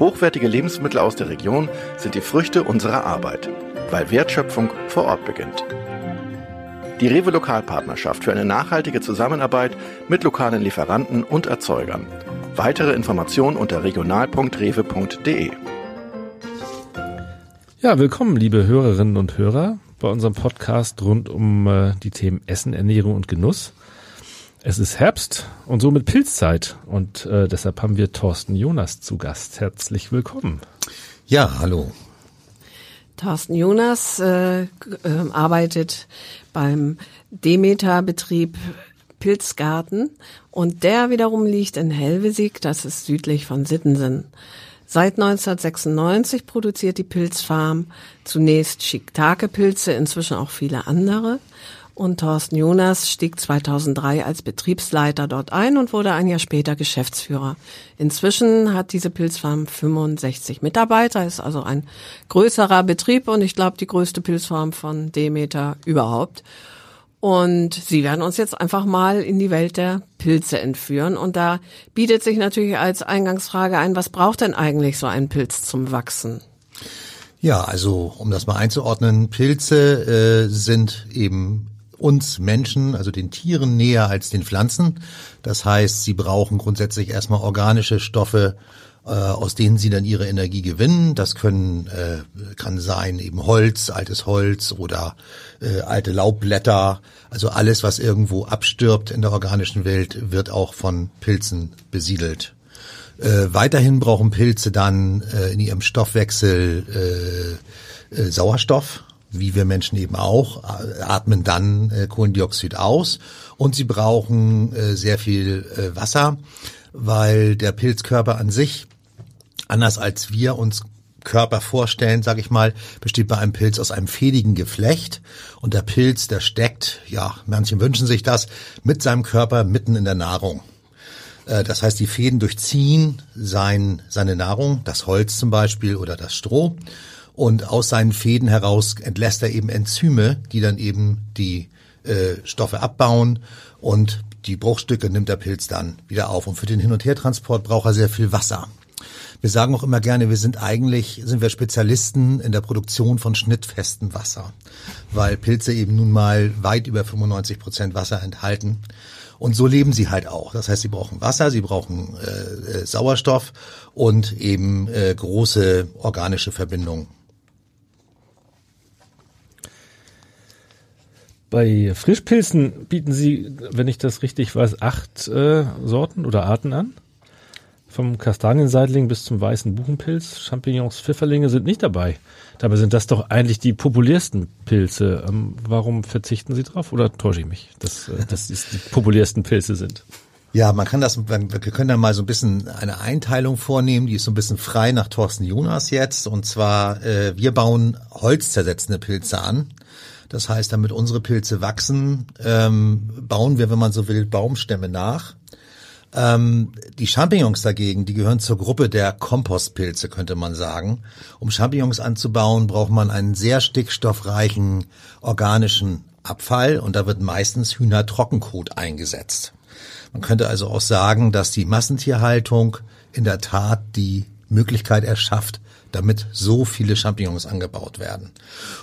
Hochwertige Lebensmittel aus der Region sind die Früchte unserer Arbeit, weil Wertschöpfung vor Ort beginnt. Die Rewe Lokalpartnerschaft für eine nachhaltige Zusammenarbeit mit lokalen Lieferanten und Erzeugern. Weitere Informationen unter regional.rewe.de. Ja, willkommen, liebe Hörerinnen und Hörer, bei unserem Podcast rund um äh, die Themen Essen, Ernährung und Genuss. Es ist Herbst und somit Pilzzeit und äh, deshalb haben wir Thorsten Jonas zu Gast. Herzlich willkommen. Ja, hallo. Thorsten Jonas äh, äh, arbeitet beim Demeter-Betrieb Pilzgarten und der wiederum liegt in Helvesig, das ist südlich von Sittensen. Seit 1996 produziert die Pilzfarm zunächst Shiitake-Pilze, inzwischen auch viele andere. Und Thorsten Jonas stieg 2003 als Betriebsleiter dort ein und wurde ein Jahr später Geschäftsführer. Inzwischen hat diese Pilzfarm 65 Mitarbeiter, ist also ein größerer Betrieb und ich glaube die größte Pilzfarm von Demeter überhaupt. Und sie werden uns jetzt einfach mal in die Welt der Pilze entführen. Und da bietet sich natürlich als Eingangsfrage ein, was braucht denn eigentlich so ein Pilz zum Wachsen? Ja, also um das mal einzuordnen, Pilze äh, sind eben uns Menschen, also den Tieren näher als den Pflanzen. Das heißt, sie brauchen grundsätzlich erstmal organische Stoffe, äh, aus denen sie dann ihre Energie gewinnen. Das können äh, kann sein eben Holz, altes Holz oder äh, alte Laubblätter. Also alles, was irgendwo abstirbt in der organischen Welt, wird auch von Pilzen besiedelt. Äh, weiterhin brauchen Pilze dann äh, in ihrem Stoffwechsel äh, äh, Sauerstoff, wie wir Menschen eben auch, äh, atmen dann äh, Kohlendioxid aus und sie brauchen äh, sehr viel Wasser, weil der Pilzkörper an sich anders als wir uns Körper vorstellen, sage ich mal, besteht bei einem Pilz aus einem fädigen Geflecht und der Pilz, der steckt, ja, manche wünschen sich das, mit seinem Körper mitten in der Nahrung. Das heißt, die Fäden durchziehen sein, seine Nahrung, das Holz zum Beispiel oder das Stroh. Und aus seinen Fäden heraus entlässt er eben Enzyme, die dann eben die äh, Stoffe abbauen und die Bruchstücke nimmt der Pilz dann wieder auf. Und für den Hin- und Hertransport braucht er sehr viel Wasser. Wir sagen auch immer gerne, wir sind eigentlich, sind wir Spezialisten in der Produktion von schnittfestem Wasser, weil Pilze eben nun mal weit über 95 Prozent Wasser enthalten. Und so leben sie halt auch. Das heißt, sie brauchen Wasser, sie brauchen äh, äh Sauerstoff und eben äh, große organische Verbindungen. Bei Frischpilzen bieten Sie, wenn ich das richtig weiß, acht äh, Sorten oder Arten an. Vom Kastanienseitling bis zum weißen Buchenpilz, Champignons, Pfifferlinge sind nicht dabei. Dabei sind das doch eigentlich die populärsten Pilze. Ähm, warum verzichten Sie drauf? Oder täusche ich mich, dass, äh, dass es die populärsten Pilze sind? Ja, man kann das, wir können da mal so ein bisschen eine Einteilung vornehmen, die ist so ein bisschen frei nach Thorsten Jonas jetzt. Und zwar, äh, wir bauen holzzersetzende Pilze an. Das heißt, damit unsere Pilze wachsen, ähm, bauen wir, wenn man so will, Baumstämme nach. Ähm, die Champignons dagegen, die gehören zur Gruppe der Kompostpilze, könnte man sagen. Um Champignons anzubauen, braucht man einen sehr stickstoffreichen organischen Abfall und da wird meistens Hühnertrockenkot eingesetzt. Man könnte also auch sagen, dass die Massentierhaltung in der Tat die Möglichkeit erschafft, damit so viele Champignons angebaut werden.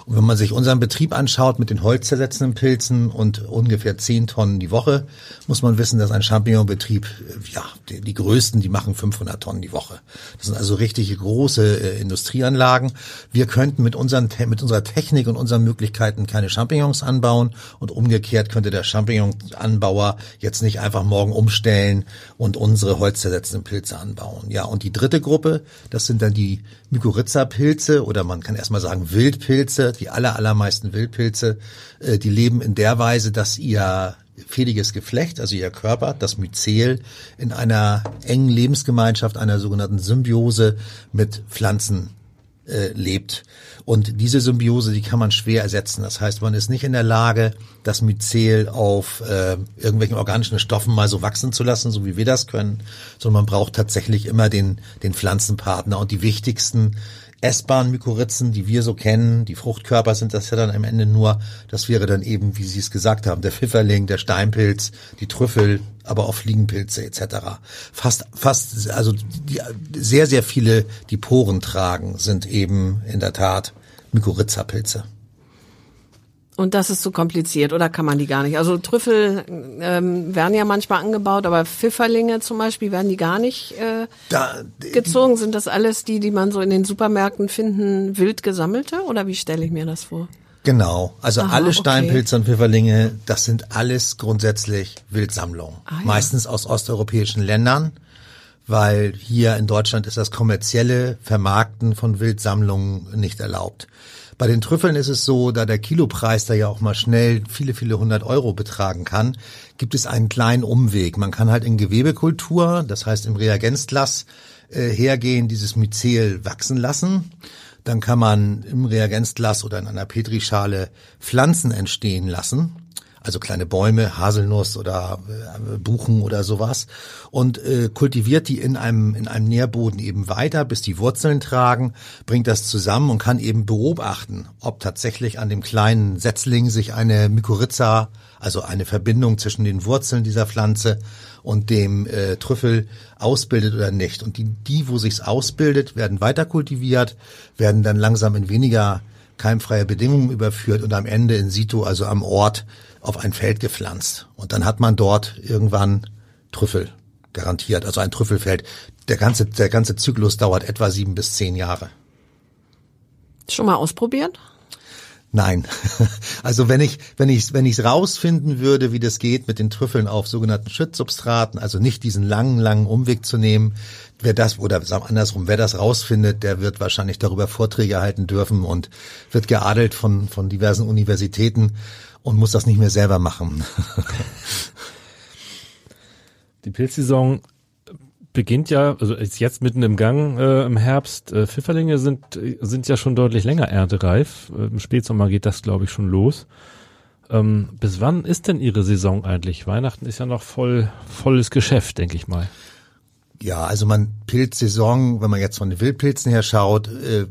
Und wenn man sich unseren Betrieb anschaut mit den holzzersetzenden Pilzen und ungefähr 10 Tonnen die Woche, muss man wissen, dass ein Champignonbetrieb, äh, ja, die, die größten, die machen 500 Tonnen die Woche. Das sind also richtig große äh, Industrieanlagen. Wir könnten mit, unseren, mit unserer Technik und unseren Möglichkeiten keine Champignons anbauen und umgekehrt könnte der Champignonanbauer jetzt nicht einfach morgen umstellen und unsere holzzersetzenden Pilze anbauen. Ja, und die dritte Gruppe, das sind dann die Mykorrhiza-Pilze oder man kann erstmal sagen Wildpilze, die aller, allermeisten Wildpilze, äh, die leben in der Weise, dass ihr fädiges Geflecht, also ihr Körper, das Myzel, in einer engen Lebensgemeinschaft, einer sogenannten Symbiose mit Pflanzen äh, lebt. Und diese Symbiose, die kann man schwer ersetzen. Das heißt, man ist nicht in der Lage, das Myzel auf äh, irgendwelchen organischen Stoffen mal so wachsen zu lassen, so wie wir das können, sondern man braucht tatsächlich immer den, den Pflanzenpartner. Und die wichtigsten essbaren Mykoritzen, die wir so kennen, die Fruchtkörper sind das ja dann am Ende nur, das wäre dann eben, wie Sie es gesagt haben, der Pfifferling, der Steinpilz, die Trüffel, aber auch Fliegenpilze etc. Fast, fast, also die, sehr, sehr viele, die Poren tragen, sind eben in der Tat Mykorrhiza-Pilze. Und das ist zu kompliziert oder kann man die gar nicht? Also Trüffel ähm, werden ja manchmal angebaut, aber Pfifferlinge zum Beispiel werden die gar nicht äh, da, gezogen. Sind das alles die, die man so in den Supermärkten finden, wild gesammelte oder wie stelle ich mir das vor? Genau, also Aha, alle Steinpilze okay. und Pfifferlinge, das sind alles grundsätzlich Wildsammlungen. Ah, ja. Meistens aus osteuropäischen Ländern, weil hier in Deutschland ist das kommerzielle Vermarkten von Wildsammlungen nicht erlaubt. Bei den Trüffeln ist es so, da der Kilopreis da ja auch mal schnell viele, viele hundert Euro betragen kann, gibt es einen kleinen Umweg. Man kann halt in Gewebekultur, das heißt im Reagenzglas, äh, hergehen, dieses Myzel wachsen lassen. Dann kann man im Reagenzglas oder in einer Petrischale Pflanzen entstehen lassen also kleine Bäume, Haselnuss oder äh, Buchen oder sowas und äh, kultiviert die in einem in einem Nährboden eben weiter, bis die Wurzeln tragen, bringt das zusammen und kann eben beobachten, ob tatsächlich an dem kleinen Setzling sich eine Mykorrhiza, also eine Verbindung zwischen den Wurzeln dieser Pflanze und dem äh, Trüffel ausbildet oder nicht. Und die, die, wo sich's ausbildet, werden weiter kultiviert, werden dann langsam in weniger keimfreie Bedingungen überführt und am Ende in situ, also am Ort, auf ein Feld gepflanzt. Und dann hat man dort irgendwann Trüffel garantiert, also ein Trüffelfeld. Der ganze, der ganze Zyklus dauert etwa sieben bis zehn Jahre. Schon mal ausprobiert? Nein. Also wenn ich, wenn ich, wenn ich rausfinden würde, wie das geht mit den Trüffeln auf sogenannten Schützsubstraten, also nicht diesen langen, langen Umweg zu nehmen, wer das, oder andersrum, wer das rausfindet, der wird wahrscheinlich darüber Vorträge halten dürfen und wird geadelt von, von diversen Universitäten und muss das nicht mehr selber machen. Die Pilzsaison beginnt ja, also ist jetzt mitten im Gang äh, im Herbst. Äh, Pfifferlinge sind, sind ja schon deutlich länger erntereif. Äh, Im Spätsommer geht das, glaube ich, schon los. Ähm, bis wann ist denn Ihre Saison eigentlich? Weihnachten ist ja noch voll volles Geschäft, denke ich mal. Ja, also man Pilzsaison, wenn man jetzt von den Wildpilzen her schaut, äh,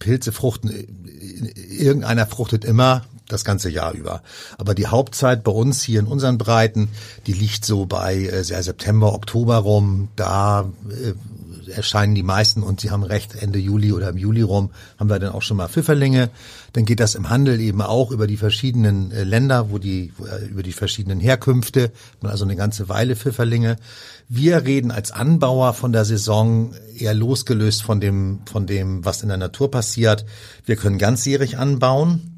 Pilze fruchten, äh, irgendeiner fruchtet immer, das ganze Jahr über. Aber die Hauptzeit bei uns hier in unseren Breiten, die liegt so bei äh, September, Oktober rum. Da äh, erscheinen die meisten und Sie haben recht, Ende Juli oder im Juli rum haben wir dann auch schon mal Pfifferlinge. Dann geht das im Handel eben auch über die verschiedenen äh, Länder, wo die wo, äh, über die verschiedenen Herkünfte, man also eine ganze Weile Pfifferlinge. Wir reden als Anbauer von der Saison eher losgelöst von dem von dem, was in der Natur passiert. Wir können ganzjährig anbauen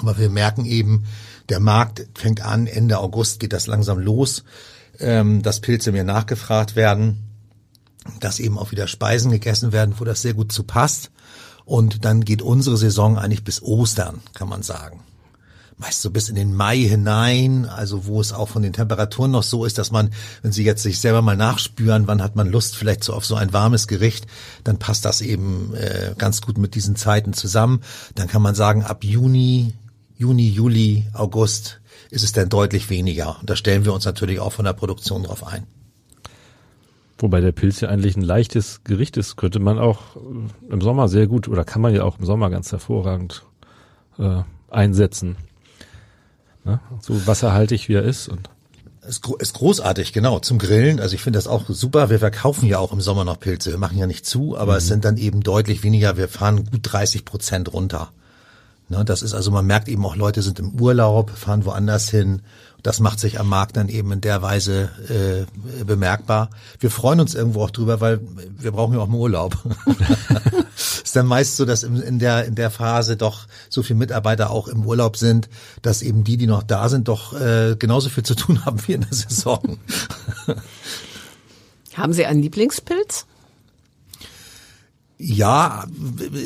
aber wir merken eben, der Markt fängt an, Ende August geht das langsam los, ähm, dass Pilze mir nachgefragt werden, dass eben auch wieder Speisen gegessen werden, wo das sehr gut zu passt. Und dann geht unsere Saison eigentlich bis Ostern, kann man sagen meist so bis in den Mai hinein, also wo es auch von den Temperaturen noch so ist, dass man, wenn Sie jetzt sich selber mal nachspüren, wann hat man Lust vielleicht so auf so ein warmes Gericht, dann passt das eben äh, ganz gut mit diesen Zeiten zusammen. Dann kann man sagen, ab Juni, Juni, Juli, August ist es dann deutlich weniger. Und da stellen wir uns natürlich auch von der Produktion drauf ein. Wobei der Pilz ja eigentlich ein leichtes Gericht ist, könnte man auch im Sommer sehr gut oder kann man ja auch im Sommer ganz hervorragend äh, einsetzen. Ne? So wasserhaltig wie er ist und ist, ist großartig, genau, zum Grillen. Also ich finde das auch super. Wir verkaufen ja auch im Sommer noch Pilze. Wir machen ja nicht zu, aber mhm. es sind dann eben deutlich weniger. Wir fahren gut 30 Prozent runter. Ne, das ist also, man merkt eben auch, Leute sind im Urlaub, fahren woanders hin. Das macht sich am Markt dann eben in der Weise äh, bemerkbar. Wir freuen uns irgendwo auch drüber, weil wir brauchen ja auch einen Urlaub. ist dann meist so, dass in, in der in der Phase doch so viele Mitarbeiter auch im Urlaub sind, dass eben die, die noch da sind, doch äh, genauso viel zu tun haben wie in der Saison. haben Sie einen Lieblingspilz? Ja,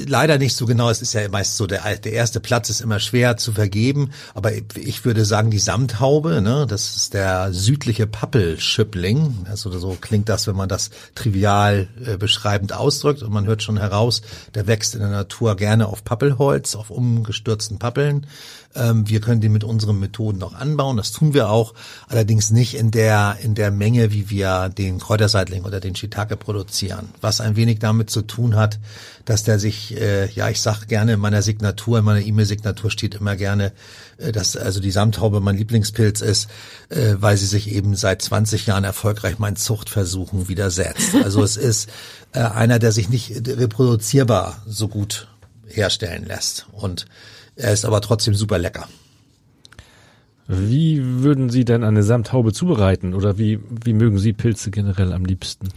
leider nicht so genau. Es ist ja meist so, der, der erste Platz ist immer schwer zu vergeben. Aber ich würde sagen, die Samthaube, ne, das ist der südliche Pappelschüppling. Also so klingt das, wenn man das trivial äh, beschreibend ausdrückt. Und man hört schon heraus, der wächst in der Natur gerne auf Pappelholz, auf umgestürzten Pappeln. Ähm, wir können den mit unseren Methoden noch anbauen, das tun wir auch, allerdings nicht in der, in der Menge, wie wir den Kräuterseitling oder den Shiitake produzieren. Was ein wenig damit zu tun hat, dass der sich, äh, ja, ich sag gerne in meiner Signatur, in meiner E-Mail-Signatur steht immer gerne, äh, dass also die Samthaube mein Lieblingspilz ist, äh, weil sie sich eben seit 20 Jahren erfolgreich meinen Zuchtversuchen widersetzt. Also es ist äh, einer, der sich nicht reproduzierbar so gut herstellen lässt. Und er ist aber trotzdem super lecker. Wie würden Sie denn eine Samthaube zubereiten oder wie, wie mögen Sie Pilze generell am liebsten?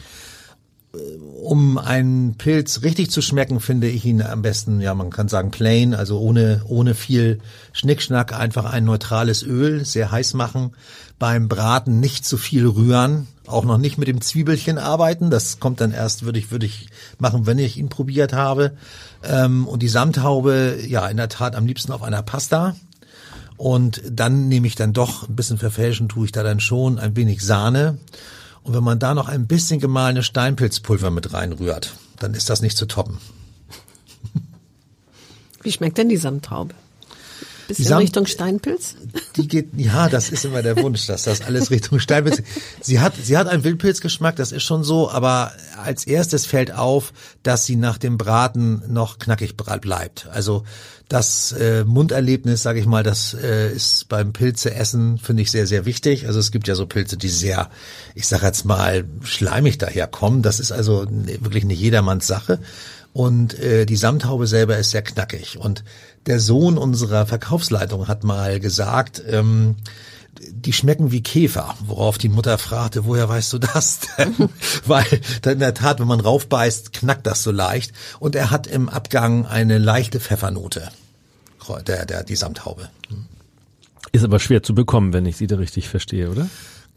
Um einen Pilz richtig zu schmecken, finde ich ihn am besten, ja, man kann sagen plain, also ohne, ohne viel Schnickschnack, einfach ein neutrales Öl, sehr heiß machen. Beim Braten nicht zu viel rühren, auch noch nicht mit dem Zwiebelchen arbeiten. Das kommt dann erst, würde ich, würde ich machen, wenn ich ihn probiert habe. Ähm, und die Samthaube, ja, in der Tat am liebsten auf einer Pasta. Und dann nehme ich dann doch, ein bisschen verfälschen tue ich da dann schon, ein wenig Sahne. Und wenn man da noch ein bisschen gemahlene Steinpilzpulver mit reinrührt, dann ist das nicht zu toppen. Wie schmeckt denn die Samthaube? Bisschen Samt, Richtung Steinpilz? Die geht, ja, das ist immer der Wunsch, dass das alles Richtung Steinpilz. Sie hat, sie hat einen Wildpilzgeschmack, das ist schon so, aber als erstes fällt auf, dass sie nach dem Braten noch knackig bleibt. Also das äh, Munderlebnis, sage ich mal, das äh, ist beim Pilzeessen finde ich sehr sehr wichtig. Also es gibt ja so Pilze, die sehr, ich sage jetzt mal schleimig daherkommen. Das ist also wirklich nicht jedermanns Sache. Und äh, die Samthaube selber ist sehr knackig. Und der Sohn unserer Verkaufsleitung hat mal gesagt, ähm, die schmecken wie Käfer, worauf die Mutter fragte, woher weißt du das denn? Weil in der Tat, wenn man raufbeißt, knackt das so leicht. Und er hat im Abgang eine leichte Pfeffernote, der, der, die Samthaube. Ist aber schwer zu bekommen, wenn ich sie da richtig verstehe, oder?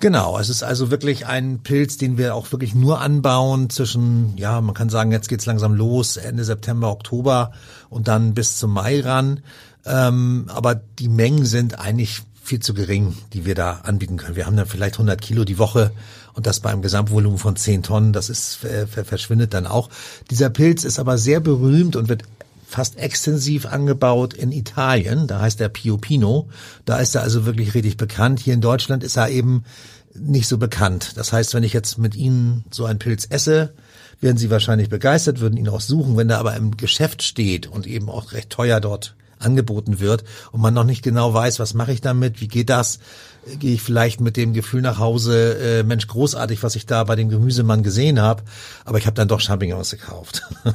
Genau, es ist also wirklich ein Pilz, den wir auch wirklich nur anbauen zwischen, ja, man kann sagen, jetzt geht's langsam los, Ende September, Oktober und dann bis zum Mai ran. Ähm, aber die Mengen sind eigentlich viel zu gering, die wir da anbieten können. Wir haben dann vielleicht 100 Kilo die Woche und das bei einem Gesamtvolumen von 10 Tonnen, das ist äh, verschwindet dann auch. Dieser Pilz ist aber sehr berühmt und wird fast extensiv angebaut in Italien. Da heißt er Pio Pino. Da ist er also wirklich richtig bekannt. Hier in Deutschland ist er eben nicht so bekannt. Das heißt, wenn ich jetzt mit Ihnen so einen Pilz esse, werden Sie wahrscheinlich begeistert, würden ihn auch suchen. Wenn er aber im Geschäft steht und eben auch recht teuer dort angeboten wird und man noch nicht genau weiß, was mache ich damit, wie geht das, gehe ich vielleicht mit dem Gefühl nach Hause, äh, Mensch, großartig, was ich da bei dem Gemüsemann gesehen habe, aber ich habe dann doch Champignons gekauft.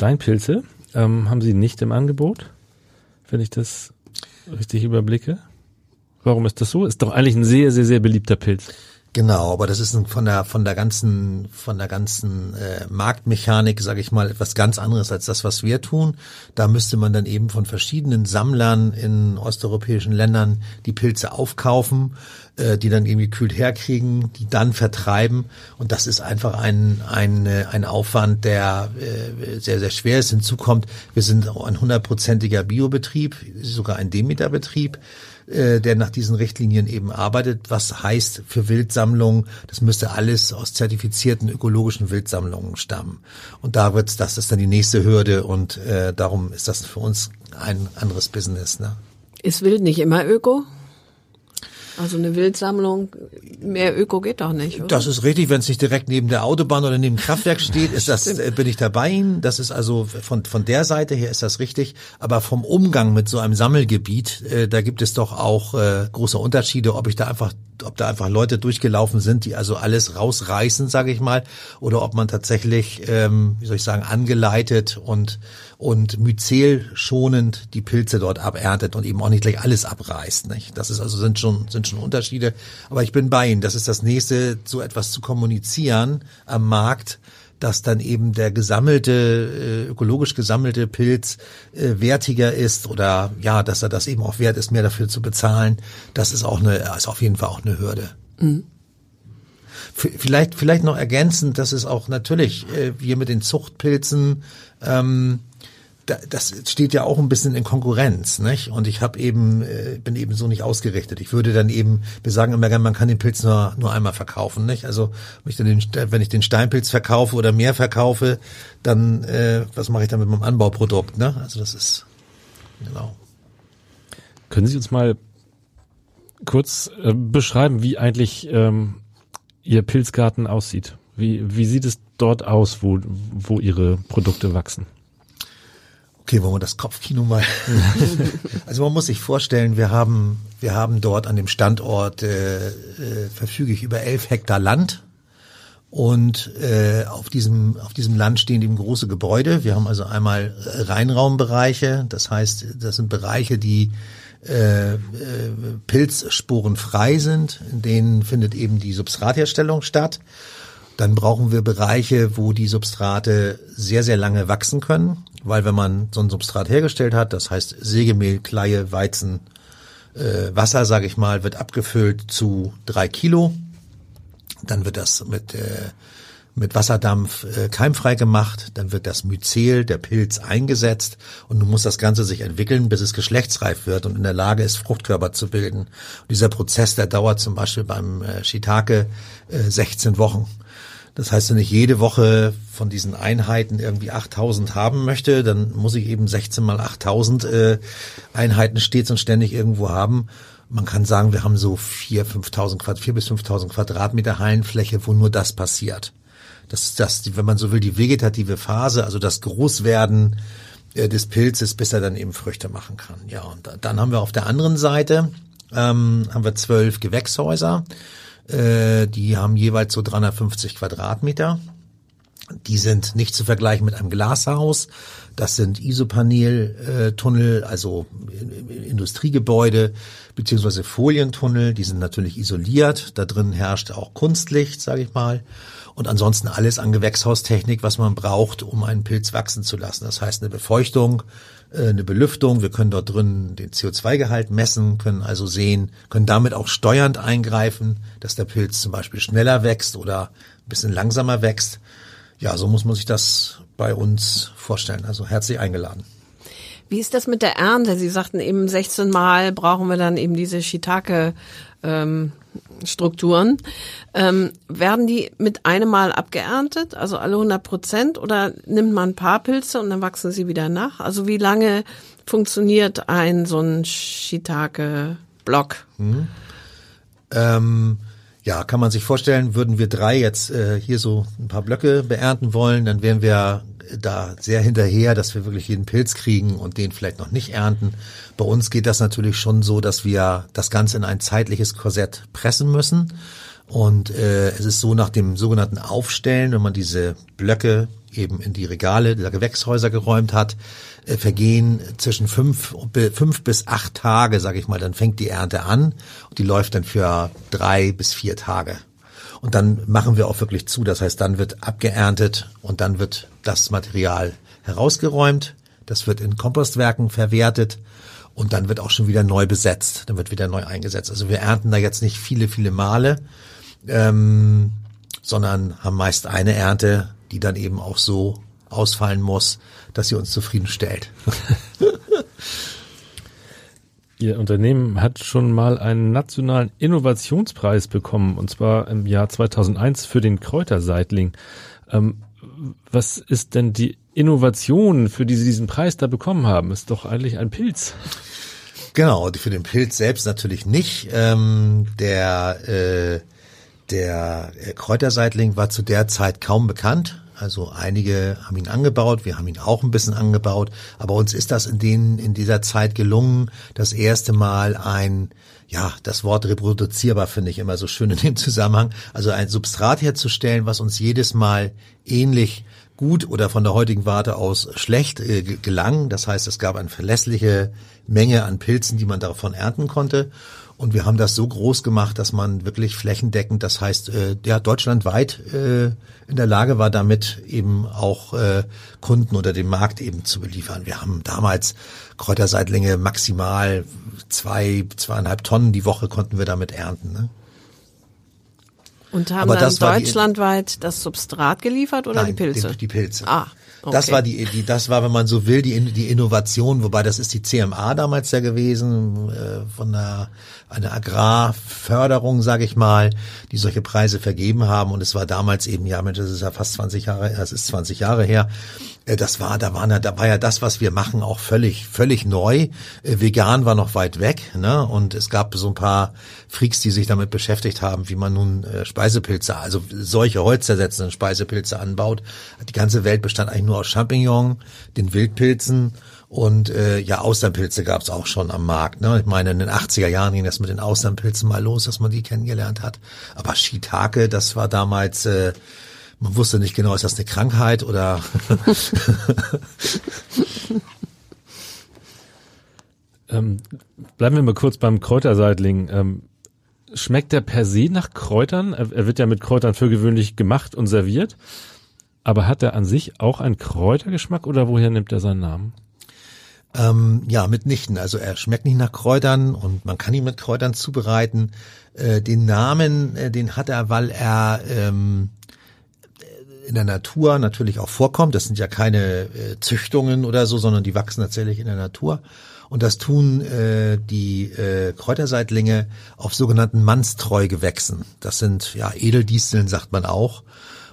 Steinpilze ähm, haben Sie nicht im Angebot, wenn ich das richtig überblicke. Warum ist das so? Ist doch eigentlich ein sehr, sehr, sehr beliebter Pilz. Genau, aber das ist von der von der ganzen von der ganzen äh, Marktmechanik, sage ich mal, etwas ganz anderes als das, was wir tun. Da müsste man dann eben von verschiedenen Sammlern in osteuropäischen Ländern die Pilze aufkaufen, äh, die dann irgendwie kühlt herkriegen, die dann vertreiben und das ist einfach ein ein äh, ein Aufwand, der äh, sehr sehr schwer ist. Hinzu kommt, wir sind ein hundertprozentiger Biobetrieb, sogar ein Demeterbetrieb. Äh, der nach diesen Richtlinien eben arbeitet. Was heißt für Wildsammlungen, das müsste alles aus zertifizierten ökologischen Wildsammlungen stammen. Und da wird's, das ist dann die nächste Hürde und äh, darum ist das für uns ein anderes Business. Ne? Ist Wild nicht immer öko? Also eine Wildsammlung, mehr Öko geht doch nicht. Oder? Das ist richtig, wenn es nicht direkt neben der Autobahn oder neben dem Kraftwerk steht, ist das, äh, bin ich dabei. Das ist also von, von der Seite her ist das richtig. Aber vom Umgang mit so einem Sammelgebiet, äh, da gibt es doch auch äh, große Unterschiede, ob ich da einfach ob da einfach Leute durchgelaufen sind, die also alles rausreißen, sage ich mal, oder ob man tatsächlich, ähm, wie soll ich sagen, angeleitet und und myzelschonend die Pilze dort aberntet und eben auch nicht gleich alles abreißt. Nicht? Das ist also sind schon sind schon Unterschiede. Aber ich bin bei Ihnen. Das ist das nächste, so etwas zu kommunizieren am Markt dass dann eben der gesammelte, äh, ökologisch gesammelte Pilz äh, wertiger ist oder ja, dass er das eben auch wert ist, mehr dafür zu bezahlen, das ist auch eine, ist auf jeden Fall auch eine Hürde. Mhm. Vielleicht, vielleicht noch ergänzend, dass es auch natürlich, äh, wir mit den Zuchtpilzen, ähm, das steht ja auch ein bisschen in Konkurrenz, nicht? Und ich habe eben äh, bin eben so nicht ausgerichtet. Ich würde dann eben, wir sagen immer gerne, man kann den Pilz nur nur einmal verkaufen, nicht? Also wenn ich, den, wenn ich den Steinpilz verkaufe oder mehr verkaufe, dann äh, was mache ich dann mit meinem Anbauprodukt, ne? Also das ist genau. Können Sie uns mal kurz äh, beschreiben, wie eigentlich ähm, Ihr Pilzgarten aussieht? Wie wie sieht es dort aus, wo wo Ihre Produkte wachsen? Okay, wollen wir das Kopfkino mal. also man muss sich vorstellen, wir haben, wir haben dort an dem Standort äh, äh, verfüge ich über elf Hektar Land. Und äh, auf diesem auf diesem Land stehen eben große Gebäude. Wir haben also einmal Reinraumbereiche, das heißt, das sind Bereiche, die äh, äh, pilzsporenfrei sind, in denen findet eben die Substratherstellung statt. Dann brauchen wir Bereiche, wo die Substrate sehr, sehr lange wachsen können, weil wenn man so ein Substrat hergestellt hat, das heißt Sägemehl, Kleie, Weizen, äh, Wasser, sage ich mal, wird abgefüllt zu drei Kilo. Dann wird das mit, äh, mit Wasserdampf äh, keimfrei gemacht. Dann wird das Myzel, der Pilz, eingesetzt. Und nun muss das Ganze sich entwickeln, bis es geschlechtsreif wird und in der Lage ist, Fruchtkörper zu bilden. Und dieser Prozess, der dauert zum Beispiel beim äh, Shiitake äh, 16 Wochen. Das heißt, wenn ich jede Woche von diesen Einheiten irgendwie 8000 haben möchte, dann muss ich eben 16 mal 8000 äh, Einheiten stets und ständig irgendwo haben. Man kann sagen, wir haben so 4, 5000 Quadrat, 4 bis 5000 Quadratmeter Hallenfläche, wo nur das passiert. Das ist das, wenn man so will, die vegetative Phase, also das Großwerden äh, des Pilzes, bis er dann eben Früchte machen kann. Ja, und dann haben wir auf der anderen Seite ähm, haben wir zwölf Gewächshäuser. Äh, die haben jeweils so 350 Quadratmeter. Die sind nicht zu vergleichen mit einem Glashaus. Das sind Isopaneltunnel, also Industriegebäude beziehungsweise Folientunnel. Die sind natürlich isoliert. Da drin herrscht auch Kunstlicht, sage ich mal. Und ansonsten alles an Gewächshaustechnik, was man braucht, um einen Pilz wachsen zu lassen. Das heißt eine Befeuchtung, äh, eine Belüftung. Wir können dort drin den CO2-Gehalt messen, können also sehen, können damit auch steuernd eingreifen, dass der Pilz zum Beispiel schneller wächst oder ein bisschen langsamer wächst. Ja, so muss man sich das bei uns vorstellen. Also herzlich eingeladen. Wie ist das mit der Ernte? Sie sagten eben 16 Mal brauchen wir dann eben diese Shiitake ähm, Strukturen. Ähm, werden die mit einem Mal abgeerntet, also alle 100 Prozent, oder nimmt man ein paar Pilze und dann wachsen sie wieder nach? Also wie lange funktioniert ein so ein Shiitake-Block? Mhm. Ähm, ja, kann man sich vorstellen, würden wir drei jetzt äh, hier so ein paar Blöcke beernten wollen, dann wären wir da sehr hinterher, dass wir wirklich jeden Pilz kriegen und den vielleicht noch nicht ernten. Bei uns geht das natürlich schon so, dass wir das Ganze in ein zeitliches Korsett pressen müssen. Und äh, es ist so nach dem sogenannten Aufstellen, wenn man diese Blöcke eben in die Regale der Gewächshäuser geräumt hat, äh, vergehen zwischen fünf, fünf bis acht Tage, sage ich mal, dann fängt die Ernte an und die läuft dann für drei bis vier Tage. Und dann machen wir auch wirklich zu. Das heißt, dann wird abgeerntet und dann wird das Material herausgeräumt. Das wird in Kompostwerken verwertet und dann wird auch schon wieder neu besetzt. Dann wird wieder neu eingesetzt. Also wir ernten da jetzt nicht viele, viele Male, ähm, sondern haben meist eine Ernte, die dann eben auch so ausfallen muss, dass sie uns zufriedenstellt. Ihr Unternehmen hat schon mal einen nationalen Innovationspreis bekommen, und zwar im Jahr 2001 für den Kräuterseitling. Ähm, was ist denn die Innovation, für die Sie diesen Preis da bekommen haben? Ist doch eigentlich ein Pilz. Genau, für den Pilz selbst natürlich nicht. Ähm, der äh, der Kräuterseitling war zu der Zeit kaum bekannt. Also einige haben ihn angebaut, wir haben ihn auch ein bisschen angebaut, aber uns ist das in, den, in dieser Zeit gelungen, das erste Mal ein, ja, das Wort reproduzierbar finde ich immer so schön in dem Zusammenhang, also ein Substrat herzustellen, was uns jedes Mal ähnlich gut oder von der heutigen Warte aus schlecht äh, gelang. Das heißt, es gab eine verlässliche Menge an Pilzen, die man davon ernten konnte. Und wir haben das so groß gemacht, dass man wirklich flächendeckend, das heißt, äh, ja, deutschlandweit äh, in der Lage war, damit eben auch äh, Kunden oder den Markt eben zu beliefern. Wir haben damals Kräuterseitlinge maximal zwei, zweieinhalb Tonnen die Woche konnten wir damit ernten. Ne? Und haben Aber dann deutschlandweit das Substrat geliefert oder Nein, die Pilze? Die, die Pilze. Ah, okay. Das war die, die, das war, wenn man so will, die, die Innovation, wobei das ist die CMA damals ja gewesen, äh, von einer, einer Agrarförderung, sage ich mal, die solche Preise vergeben haben. Und es war damals eben, ja, Mensch, das ist ja fast 20 Jahre, das ist 20 Jahre her. Äh, Das war, da war, da war ja das, was wir machen, auch völlig, völlig neu. Äh, Vegan war noch weit weg, ne? Und es gab so ein paar Freaks, die sich damit beschäftigt haben, wie man nun äh, Speisepilze, also solche holzersetzenden Speisepilze anbaut. Die ganze Welt bestand eigentlich nur aus Champignon, den Wildpilzen und äh, ja, Austernpilze gab es auch schon am Markt. Ne? Ich meine, in den 80er Jahren ging das mit den Austernpilzen mal los, dass man die kennengelernt hat. Aber Shiitake, das war damals, äh, man wusste nicht genau, ist das eine Krankheit oder Ähm, bleiben wir mal kurz beim Kräuterseitling. Ähm, schmeckt der per se nach Kräutern? Er, wird ja mit Kräutern für gewöhnlich gemacht und serviert. Aber hat er an sich auch einen Kräutergeschmack oder woher nimmt er seinen Namen? Ähm, ja, mitnichten. Also er schmeckt nicht nach Kräutern und man kann ihn mit Kräutern zubereiten. Äh, den Namen, äh, den hat er, weil er ähm, in der Natur natürlich auch vorkommt. Das sind ja keine äh, Züchtungen oder so, sondern die wachsen tatsächlich in der Natur. Und das tun äh, die äh, Kräuterseitlinge auf sogenannten Mannstreugewächsen. Das sind ja Edeldisteln, sagt man auch.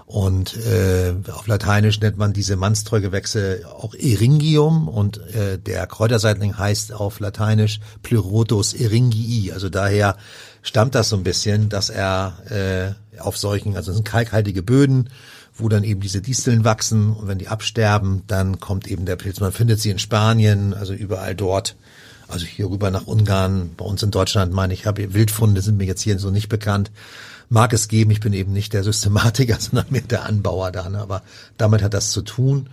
Und äh, auf Lateinisch nennt man diese Mannstreugewächse auch Eringium und äh, der Kräuterseitling heißt auf Lateinisch Pleurotus eringii. Also daher stammt das so ein bisschen, dass er äh, auf solchen, also es sind kalkhaltige Böden, wo dann eben diese Disteln wachsen und wenn die absterben, dann kommt eben der Pilz. Man findet sie in Spanien, also überall dort. Also hier rüber nach Ungarn, bei uns in Deutschland meine ich, habe Wildfunde sind mir jetzt hier so nicht bekannt. Mag es geben, ich bin eben nicht der Systematiker, sondern mehr der Anbauer da, ne? aber damit hat das zu tun.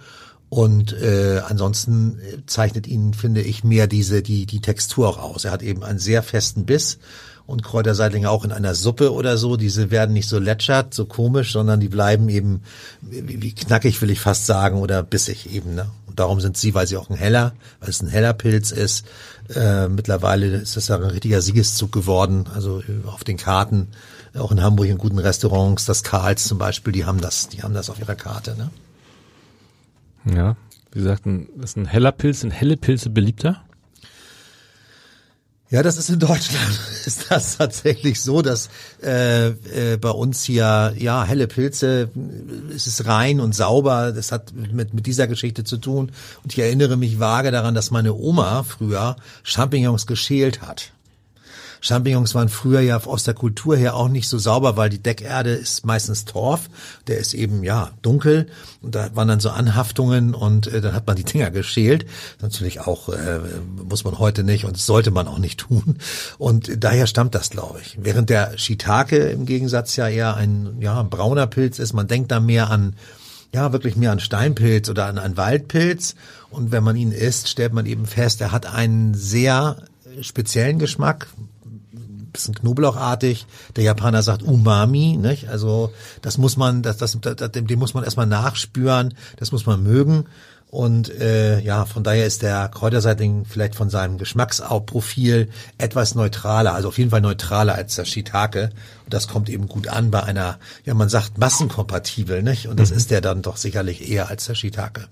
Und äh, ansonsten zeichnet ihn, finde ich, mehr diese die die Textur auch aus. Er hat eben einen sehr festen Biss und Kräuterseitlinge auch in einer Suppe oder so. Diese werden nicht so lätschert, so komisch, sondern die bleiben eben wie, knackig, will ich fast sagen, oder bissig eben. Ne? Und darum sind sie, weil sie auch ein heller, weil es ein heller Pilz ist. Äh, mittlerweile ist das ja ein richtiger Siegeszug geworden. Also äh, auf den Karten, auch in Hamburg in guten Restaurants, das Karls zum Beispiel, die haben das, die haben das auf ihrer Karte. Ne? Ja, wie gesagt, ein, ist ein heller Pilz, sind helle Pilze beliebter? Ja, das ist in Deutschland ist das tatsächlich so, dass äh, äh, bei uns hier ja helle Pilze, es ist rein und sauber. Das hat mit mit dieser Geschichte zu tun. Und ich erinnere mich vage daran, dass meine Oma früher Champignons geschält hat. Champignons waren früher ja aus der Kultur her auch nicht so sauber, weil die Deckerde ist meistens Torf, der ist eben ja dunkel und da waren dann so Anhaftungen und äh, dann hat man die Dinger geschält. Natürlich auch äh, muss man heute nicht und sollte man auch nicht tun und daher stammt das, glaube ich. Während der Shiitake im Gegensatz ja eher ein ja ein brauner Pilz ist, man denkt da mehr an ja, wirklich mehr an Steinpilz oder an einen Waldpilz. Und wenn man ihn isst, stellt man eben fest, er hat einen sehr speziellen Geschmack, bisschen knoblauchartig. Der Japaner sagt Umami, nicht? Also das muss man, das, das, das, dem, dem muss man erstmal nachspüren, das muss man mögen. Und äh, ja, von daher ist der Kräuterseitling vielleicht von seinem Geschmacksprofil etwas neutraler, also auf jeden Fall neutraler als der Shiitake. Und das kommt eben gut an bei einer, ja man sagt massenkompatibel, nicht? Und das ist der dann doch sicherlich eher als der Shiitake.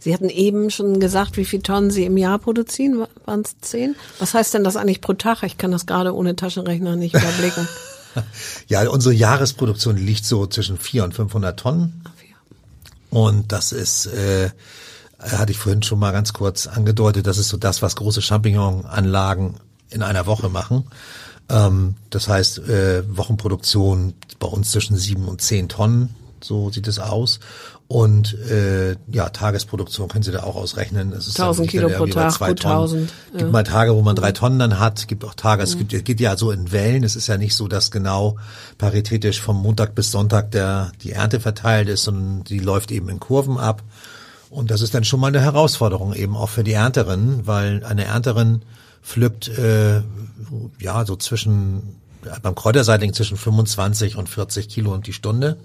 Sie hatten eben schon gesagt, wie viel Tonnen Sie im Jahr produzieren. Waren es zehn? Was heißt denn das eigentlich pro Tag? Ich kann das gerade ohne Taschenrechner nicht überblicken. Ja, unsere Jahresproduktion liegt so zwischen 400 und 500 Tonnen. Und das ist, äh, hatte ich vorhin schon mal ganz kurz angedeutet, das ist so das, was große Champignonanlagen in einer Woche machen. Ähm, das heißt, äh, Wochenproduktion bei uns zwischen sieben und zehn Tonnen, so sieht es aus. Und äh, ja, Tagesproduktion können Sie da auch ausrechnen. Es ist dann 1000 liegt dann Kilo pro Tag, zwei gut Tonnen. 1000, Gibt ja. mal Tage, wo man drei Tonnen dann hat. Gibt auch Tage, es gibt, es geht ja so in Wellen. Es ist ja nicht so, dass genau paritätisch vom Montag bis Sonntag der die Ernte verteilt ist, sondern die läuft eben in Kurven ab. Und das ist dann schon mal eine Herausforderung eben auch für die Ernterin, weil eine Ernterin pflückt äh, ja so zwischen beim Kräuterseitling zwischen 25 und 40 Kilo und die Stunde.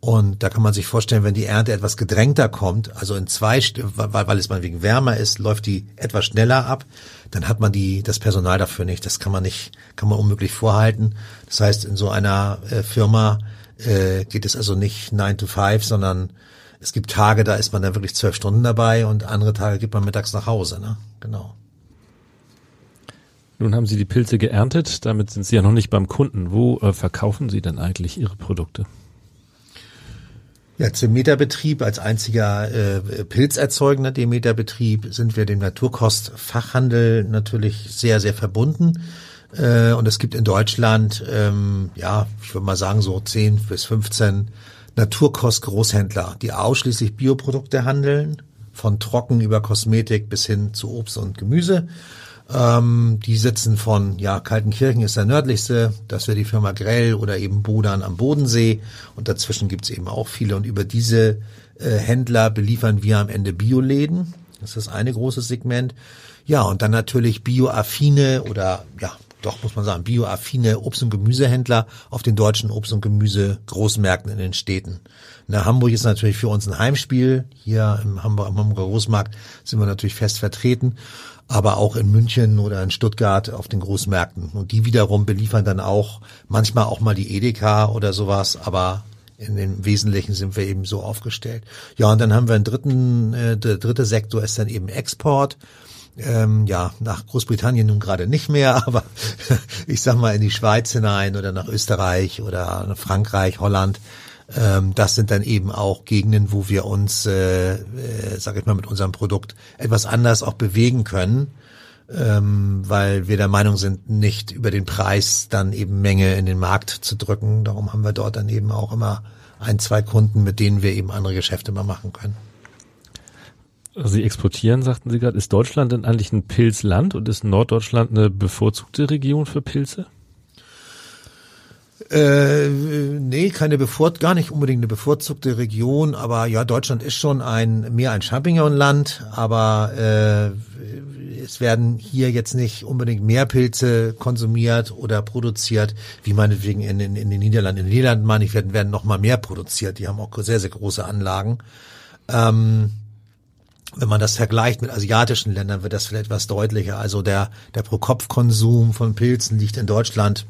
Und da kann man sich vorstellen, wenn die Ernte etwas gedrängter kommt, also in zwei, weil, weil es mal wegen wärmer ist, läuft die etwas schneller ab, dann hat man die, das Personal dafür nicht. Das kann man nicht, kann man unmöglich vorhalten. Das heißt, in so einer äh, Firma äh, geht es also nicht 9 to 5, sondern es gibt Tage, da ist man dann wirklich zwölf Stunden dabei und andere Tage geht man mittags nach Hause, ne? Genau. Nun haben Sie die Pilze geerntet, damit sind Sie ja noch nicht beim Kunden. Wo äh, verkaufen Sie denn eigentlich Ihre Produkte? Ja, Demeter-Betrieb als einziger äh, pilzerzeugender Demeter-Betrieb sind wir dem Naturkostfachhandel natürlich sehr, sehr verbunden. Äh, und es gibt in Deutschland, ähm, ja, ich würde mal sagen so 10 bis 15 Naturkost-Großhändler, die ausschließlich Bioprodukte handeln, von Trocken über Kosmetik bis hin zu Obst und Gemüse. Ähm, die sitzen von, ja, Kaltenkirchen ist der nördlichste, das wäre die Firma Grell oder eben Bodan am Bodensee. Und dazwischen gibt's eben auch viele. Und über diese äh, Händler beliefern wir am Ende Bioläden. Das ist das eine große Segment. Ja, und dann natürlich bioaffine oder ja, doch muss man sagen, bioaffine Obst- und Gemüsehändler auf den deutschen Obst- und Gemüse-Großmärkten in den Städten. Na, Hamburg ist natürlich für uns ein Heimspiel. Hier im Hamburg, am Hamburger Großmarkt sind wir natürlich fest vertreten aber auch in München oder in Stuttgart auf den Großmärkten. Und die wiederum beliefern dann auch manchmal auch mal die Edeka oder sowas, aber in den Wesentlichen sind wir eben so aufgestellt. Ja, und dann haben wir einen dritten, äh, der dritte Sektor ist dann eben Export. Ähm, ja, nach Großbritannien nun gerade nicht mehr, aber ich sag mal in die Schweiz hinein oder nach Österreich oder nach Frankreich, Holland. Ähm, das sind dann eben auch Gegenden, wo wir uns, äh, äh, sag ich mal, mit unserem Produkt etwas anders auch bewegen können, ähm, weil wir der Meinung sind, nicht über den Preis dann eben Menge in den Markt zu drücken. Darum haben wir dort dann eben auch immer ein, zwei Kunden, mit denen wir eben andere Geschäfte mal machen können. Sie exportieren, sagten Sie gerade. Ist Deutschland denn eigentlich ein Pilzland und ist Norddeutschland eine bevorzugte Region für Pilze? Äh, nee, keine bevor gar nicht unbedingt eine bevorzugte Region, aber ja, Deutschland ist schon ein mehr ein Champignonland, aber äh, es werden hier jetzt nicht unbedingt mehr Pilze konsumiert oder produziert, wie meinetwegen in, in, in den Niederlanden. In den Niederlanden meine ich, werden, werden noch mal mehr produziert. Die haben auch sehr, sehr große Anlagen. Ähm, wenn man das vergleicht mit asiatischen Ländern, wird das vielleicht etwas deutlicher. Also der, der Pro-Kopf-Konsum von Pilzen liegt in Deutschland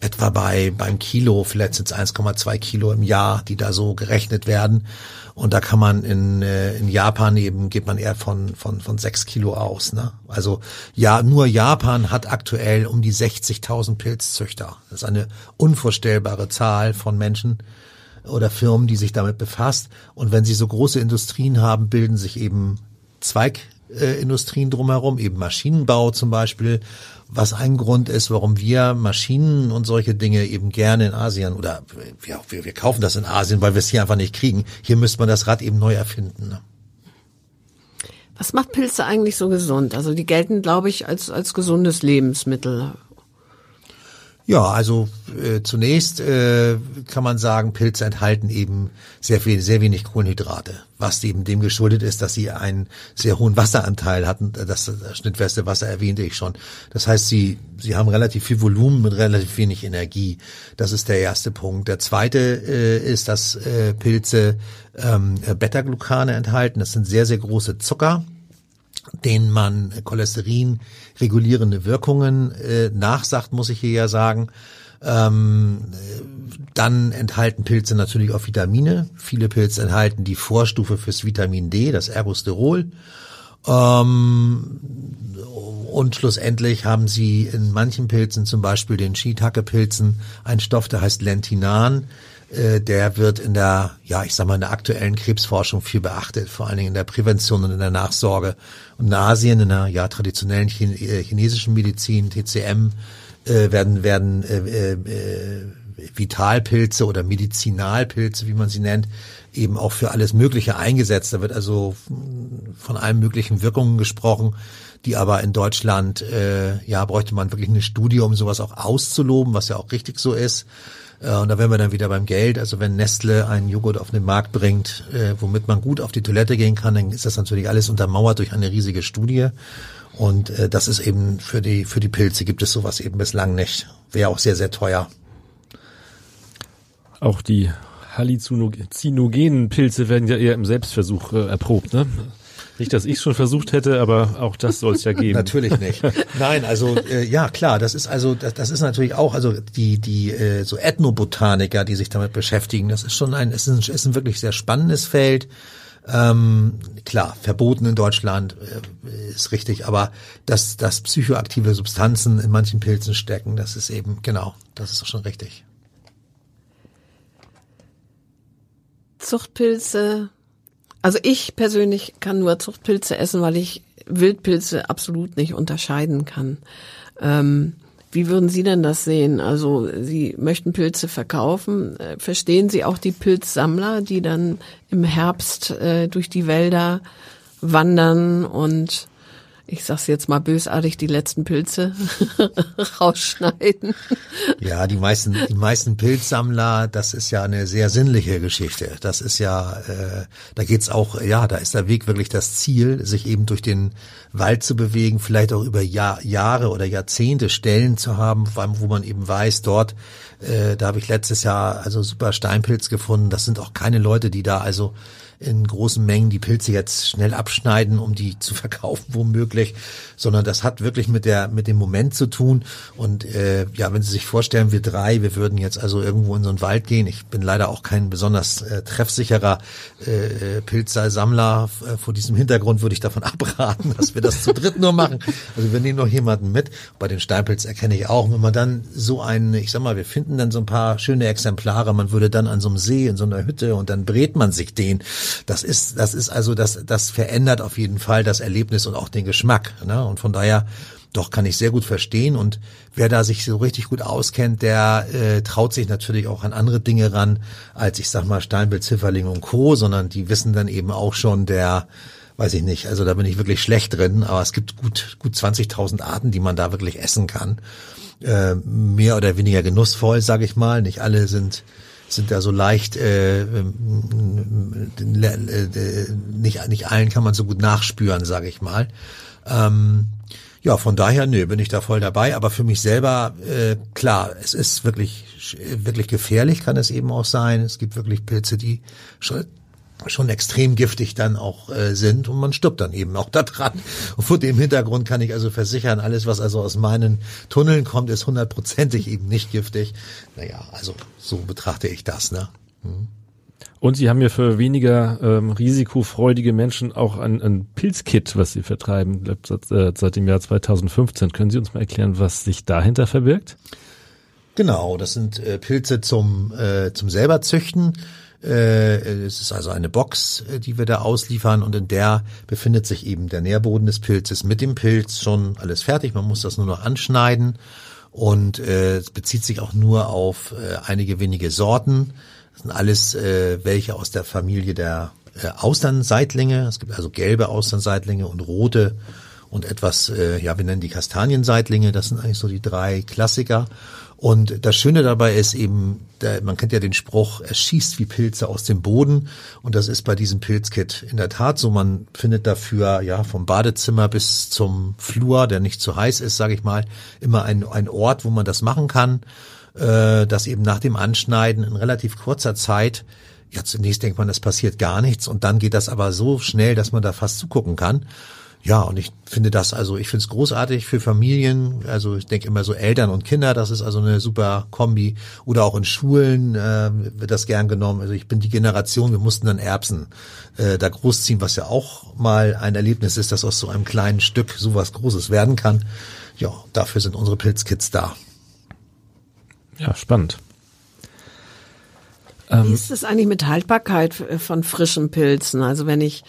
etwa bei beim Kilo, vielleicht sind es 1,2 Kilo im Jahr, die da so gerechnet werden. Und da kann man in, äh, in Japan eben, geht man eher von, von, von 6 Kilo aus. Ne? Also ja, nur Japan hat aktuell um die 60.000 Pilzzüchter. Das ist eine unvorstellbare Zahl von Menschen oder Firmen, die sich damit befasst. Und wenn sie so große Industrien haben, bilden sich eben Zweigindustrien drumherum, eben Maschinenbau zum Beispiel was ein Grund ist, warum wir Maschinen und solche Dinge eben gerne in Asien oder ja, wir, wir kaufen das in Asien, weil wir es hier einfach nicht kriegen. Hier müsste man das Rad eben neu erfinden. Ne? Was macht Pilze eigentlich so gesund? Also die gelten, glaube ich, als, als gesundes Lebensmittel. Ja, also äh, zunächst äh, kann man sagen, Pilze enthalten eben sehr viel, sehr wenig Kohlenhydrate, was eben dem geschuldet ist, dass sie einen sehr hohen Wasseranteil hatten. Das, schnittfeste Wasser erwähnte ich schon. Das heißt, sie sie haben relativ viel Volumen mit relativ wenig Energie. Das ist der erste Punkt. Der zweite äh, ist, dass äh, Pilze ähm, Beta-Glucane enthalten. Das sind sehr sehr große Zucker denen man Cholesterin regulierende Wirkungen äh, nachsagt, muss ich hier ja sagen. Ähm, dann enthalten Pilze natürlich auch Vitamine. Viele Pilze enthalten die Vorstufe fürs Vitamin D, das Ergosterol. Ähm, und schlussendlich haben sie in manchen Pilzen, zum Beispiel den Shiitake-Pilzen, einen Stoff, der heißt Lentinan, äh, der wird in der, ja, ich sag mal, in der aktuellen Krebsforschung viel beachtet, vor allen Dingen in der Prävention und in der Nachsorge. Und in Asien, in der ja traditionellen äh, chinesischen Medizin, TCM, äh, werden werden äh, äh, Vitalpilze oder Medizinalpilze, wie man sie nennt, eben auch für alles Mögliche eingesetzt. Da wird also von allen möglichen Wirkungen gesprochen, die aber in Deutschland, äh, ja, bräuchte man wirklich eine Studie, um sowas auch auszuloben, was ja auch richtig so ist. Äh, und da wären wir dann wieder beim Geld. Also wenn Nestle einen Joghurt auf den Markt bringt, äh, womit man gut auf die Toilette gehen kann, dann ist das natürlich alles untermauert durch eine riesige Studie. Und äh, das ist eben für die für die Pilze gibt es sowas eben bislang nicht. Wäre auch sehr sehr teuer. Auch die halluzinogenen Pilze werden ja eher im Selbstversuch äh, erprobt, ne? Nicht, dass ich schon versucht hätte, aber auch das soll es ja geben. natürlich nicht. Nein, also äh, ja klar, das ist also das, das ist natürlich auch also die die äh, so Ethnobotaniker, die sich damit beschäftigen. Das ist schon ein ist ein, ist ein wirklich sehr spannendes Feld. Ähm, klar, verboten in Deutschland äh, ist richtig, aber dass, dass psychoaktive Substanzen in manchen Pilzen stecken, das ist eben, genau, das ist schon richtig. Zuchtpilze. Also ich persönlich kann nur Zuchtpilze essen, weil ich Wildpilze absolut nicht unterscheiden kann. Ähm, wie würden Sie denn das sehen? Also Sie möchten Pilze verkaufen. Äh, verstehen Sie auch die Pilzsammler, die dann im Herbst äh, durch die Wälder wandern und ich sag's jetzt mal bösartig, die letzten Pilze rausschneiden. Ja, die meisten, die meisten Pilzsammler, das ist ja eine sehr sinnliche Geschichte. Das ist ja, äh, da geht's auch, ja, da ist der Weg wirklich das Ziel, sich eben durch den Wald zu bewegen, vielleicht auch über Jahr, Jahre oder Jahrzehnte Stellen zu haben, wo man eben weiß, dort, äh, da habe ich letztes Jahr also super Steinpilz gefunden. Das sind auch keine Leute, die da also in großen Mengen die Pilze jetzt schnell abschneiden, um die zu verkaufen womöglich, sondern das hat wirklich mit der mit dem Moment zu tun. Und äh, ja, wenn Sie sich vorstellen, wir drei, wir würden jetzt also irgendwo in so einen Wald gehen. Ich bin leider auch kein besonders äh, treffsicherer äh, äh Pilzsammler. Äh, vor diesem Hintergrund würde ich davon abraten, dass wir das zu dritt nur machen. Also wir nehmen noch jemanden mit. Bei den Steinpilz erkenne ich auch, wenn man dann so einen, ich sag mal, wir finden dann so ein paar schöne Exemplare. Man würde dann an so einem See in so einer Hütte und dann brät man sich den. Das ist, das ist also, das, das verändert auf jeden Fall das Erlebnis und auch den Geschmack. Ne? Und von daher, doch kann ich sehr gut verstehen. Und wer da sich so richtig gut auskennt, der äh, traut sich natürlich auch an andere Dinge ran, als ich sag mal Steinbild, Zifferling und Co., sondern die wissen dann eben auch schon der, weiß ich nicht, also da bin ich wirklich schlecht drin, aber es gibt gut, gut 20.000 Arten, die man da wirklich essen kann. Äh, mehr oder weniger genussvoll, sage ich mal. Nicht alle sind sind da so leicht, äh, äh, nicht, nicht allen kann man so gut nachspüren, sage ich mal. Ähm, ja, von daher, nö, bin ich da voll dabei. Aber für mich selber, äh, klar, es ist wirklich, wirklich gefährlich, kann es eben auch sein. Es gibt wirklich Pilze, die schon extrem giftig dann auch äh, sind und man stirbt dann eben auch da dran. Und vor dem Hintergrund kann ich also versichern, alles, was also aus meinen Tunneln kommt, ist hundertprozentig eben nicht giftig. Naja, also so betrachte ich das. Ne? Hm. Und Sie haben ja für weniger ähm, risikofreudige Menschen auch ein, ein Pilzkit, was Sie vertreiben, seit, äh, seit dem Jahr 2015. Können Sie uns mal erklären, was sich dahinter verbirgt? Genau, das sind äh, Pilze zum, äh, zum selber züchten. Äh, es ist also eine Box, äh, die wir da ausliefern und in der befindet sich eben der Nährboden des Pilzes mit dem Pilz schon alles fertig. Man muss das nur noch anschneiden und äh, es bezieht sich auch nur auf äh, einige wenige Sorten. Das sind alles äh, welche aus der Familie der äh, Austernseitlinge. Es gibt also gelbe Austernseitlinge und rote und etwas, äh, ja, wir nennen die Kastanienseitlinge. Das sind eigentlich so die drei Klassiker. Und das Schöne dabei ist eben, man kennt ja den Spruch, es schießt wie Pilze aus dem Boden. Und das ist bei diesem Pilzkit in der Tat so. Man findet dafür ja vom Badezimmer bis zum Flur, der nicht zu heiß ist, sage ich mal, immer ein, ein Ort, wo man das machen kann. Äh, dass eben nach dem Anschneiden in relativ kurzer Zeit ja, zunächst denkt man, es passiert gar nichts und dann geht das aber so schnell, dass man da fast zugucken kann. Ja, und ich finde das, also ich finde es großartig für Familien. Also ich denke immer so Eltern und Kinder, das ist also eine super Kombi. Oder auch in Schulen äh, wird das gern genommen. Also ich bin die Generation, wir mussten dann Erbsen äh, da großziehen, was ja auch mal ein Erlebnis ist, dass aus so einem kleinen Stück sowas Großes werden kann. Ja, dafür sind unsere Pilzkits da. Ja, spannend. Wie ist es eigentlich mit Haltbarkeit von frischen Pilzen? Also wenn ich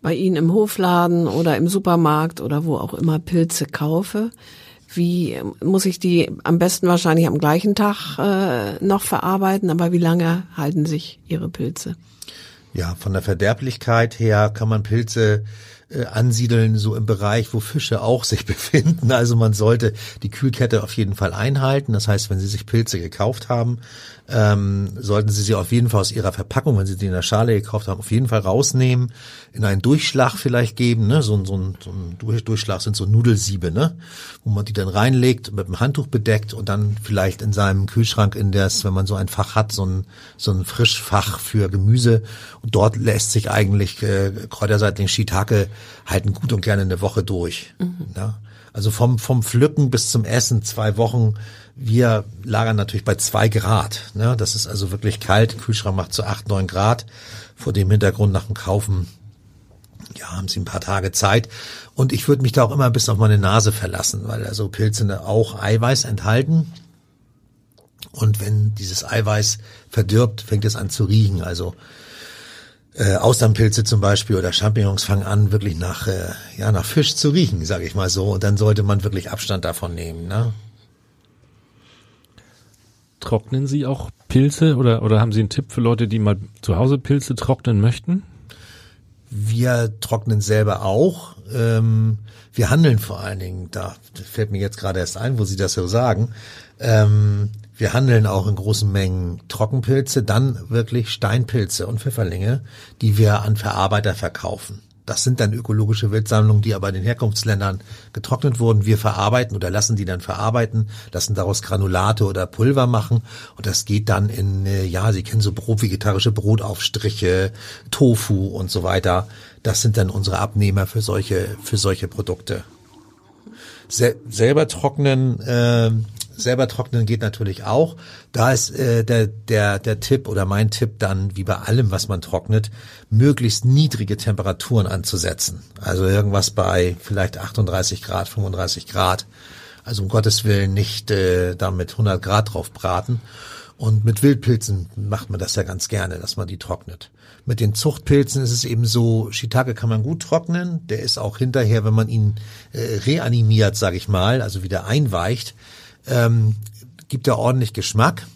bei Ihnen im Hofladen oder im Supermarkt oder wo auch immer Pilze kaufe, wie muss ich die am besten wahrscheinlich am gleichen Tag äh, noch verarbeiten, aber wie lange halten sich Ihre Pilze? Ja, von der Verderblichkeit her kann man Pilze äh, ansiedeln, so im Bereich, wo Fische auch sich befinden. Also man sollte die Kühlkette auf jeden Fall einhalten. Das heißt, wenn Sie sich Pilze gekauft haben, ähm, sollten Sie sie auf jeden Fall aus Ihrer Verpackung, wenn Sie die in der Schale gekauft haben, auf jeden Fall rausnehmen, in einen Durchschlag vielleicht geben. Ne? So, so, ein, so ein Durchschlag sind so Nudelsiebe, ne? wo man die dann reinlegt, mit einem Handtuch bedeckt und dann vielleicht in seinem Kühlschrank, in das, wenn man so ein Fach hat, so ein, so ein Frischfach für Gemüse. Und dort lässt sich eigentlich äh, Kräuterseitling Shiitake halten gut und gerne eine Woche durch. Mhm. Ja? Also vom, vom Pflücken bis zum Essen zwei Wochen wir lagern natürlich bei zwei Grad. Ne? Das ist also wirklich kalt. Kühlschrank macht so acht, neun Grad. Vor dem Hintergrund nach dem Kaufen, ja, haben Sie ein paar Tage Zeit. Und ich würde mich da auch immer ein bisschen auf meine Nase verlassen, weil also Pilze auch Eiweiß enthalten. Und wenn dieses Eiweiß verdirbt, fängt es an zu riechen. Also äh, Austernpilze zum Beispiel oder Champignons fangen an, wirklich nach, äh, ja, nach Fisch zu riechen, sage ich mal so. Und dann sollte man wirklich Abstand davon nehmen. Ne? Trocknen Sie auch Pilze oder, oder haben Sie einen Tipp für Leute, die mal zu Hause Pilze trocknen möchten? Wir trocknen selber auch. Ähm, wir handeln vor allen Dingen, da fällt mir jetzt gerade erst ein, wo Sie das so sagen. Ähm, wir handeln auch in großen Mengen Trockenpilze, dann wirklich Steinpilze und Pfifferlinge, die wir an Verarbeiter verkaufen. Das sind dann ökologische Wildsammlungen, die aber in den Herkunftsländern getrocknet wurden. Wir verarbeiten oder lassen die dann verarbeiten, lassen daraus Granulate oder Pulver machen und das geht dann in, äh, ja, Sie kennen so Brot, vegetarische Brotaufstriche, Tofu und so weiter. Das sind dann unsere Abnehmer für solche, für solche Produkte. Sel selber trocknen, äh, selber trocknen geht natürlich auch. Da ist äh, der, der, der Tipp oder mein Tipp dann, wie bei allem, was man trocknet, möglichst niedrige Temperaturen anzusetzen. Also irgendwas bei vielleicht 38 Grad, 35 Grad. Also um Gottes Willen nicht äh, damit 100 Grad drauf braten. Und mit Wildpilzen macht man das ja ganz gerne, dass man die trocknet. Mit den Zuchtpilzen ist es eben so, Shiitake kann man gut trocknen. Der ist auch hinterher, wenn man ihn äh, reanimiert, sage ich mal, also wieder einweicht, ähm, gibt er ordentlich Geschmack.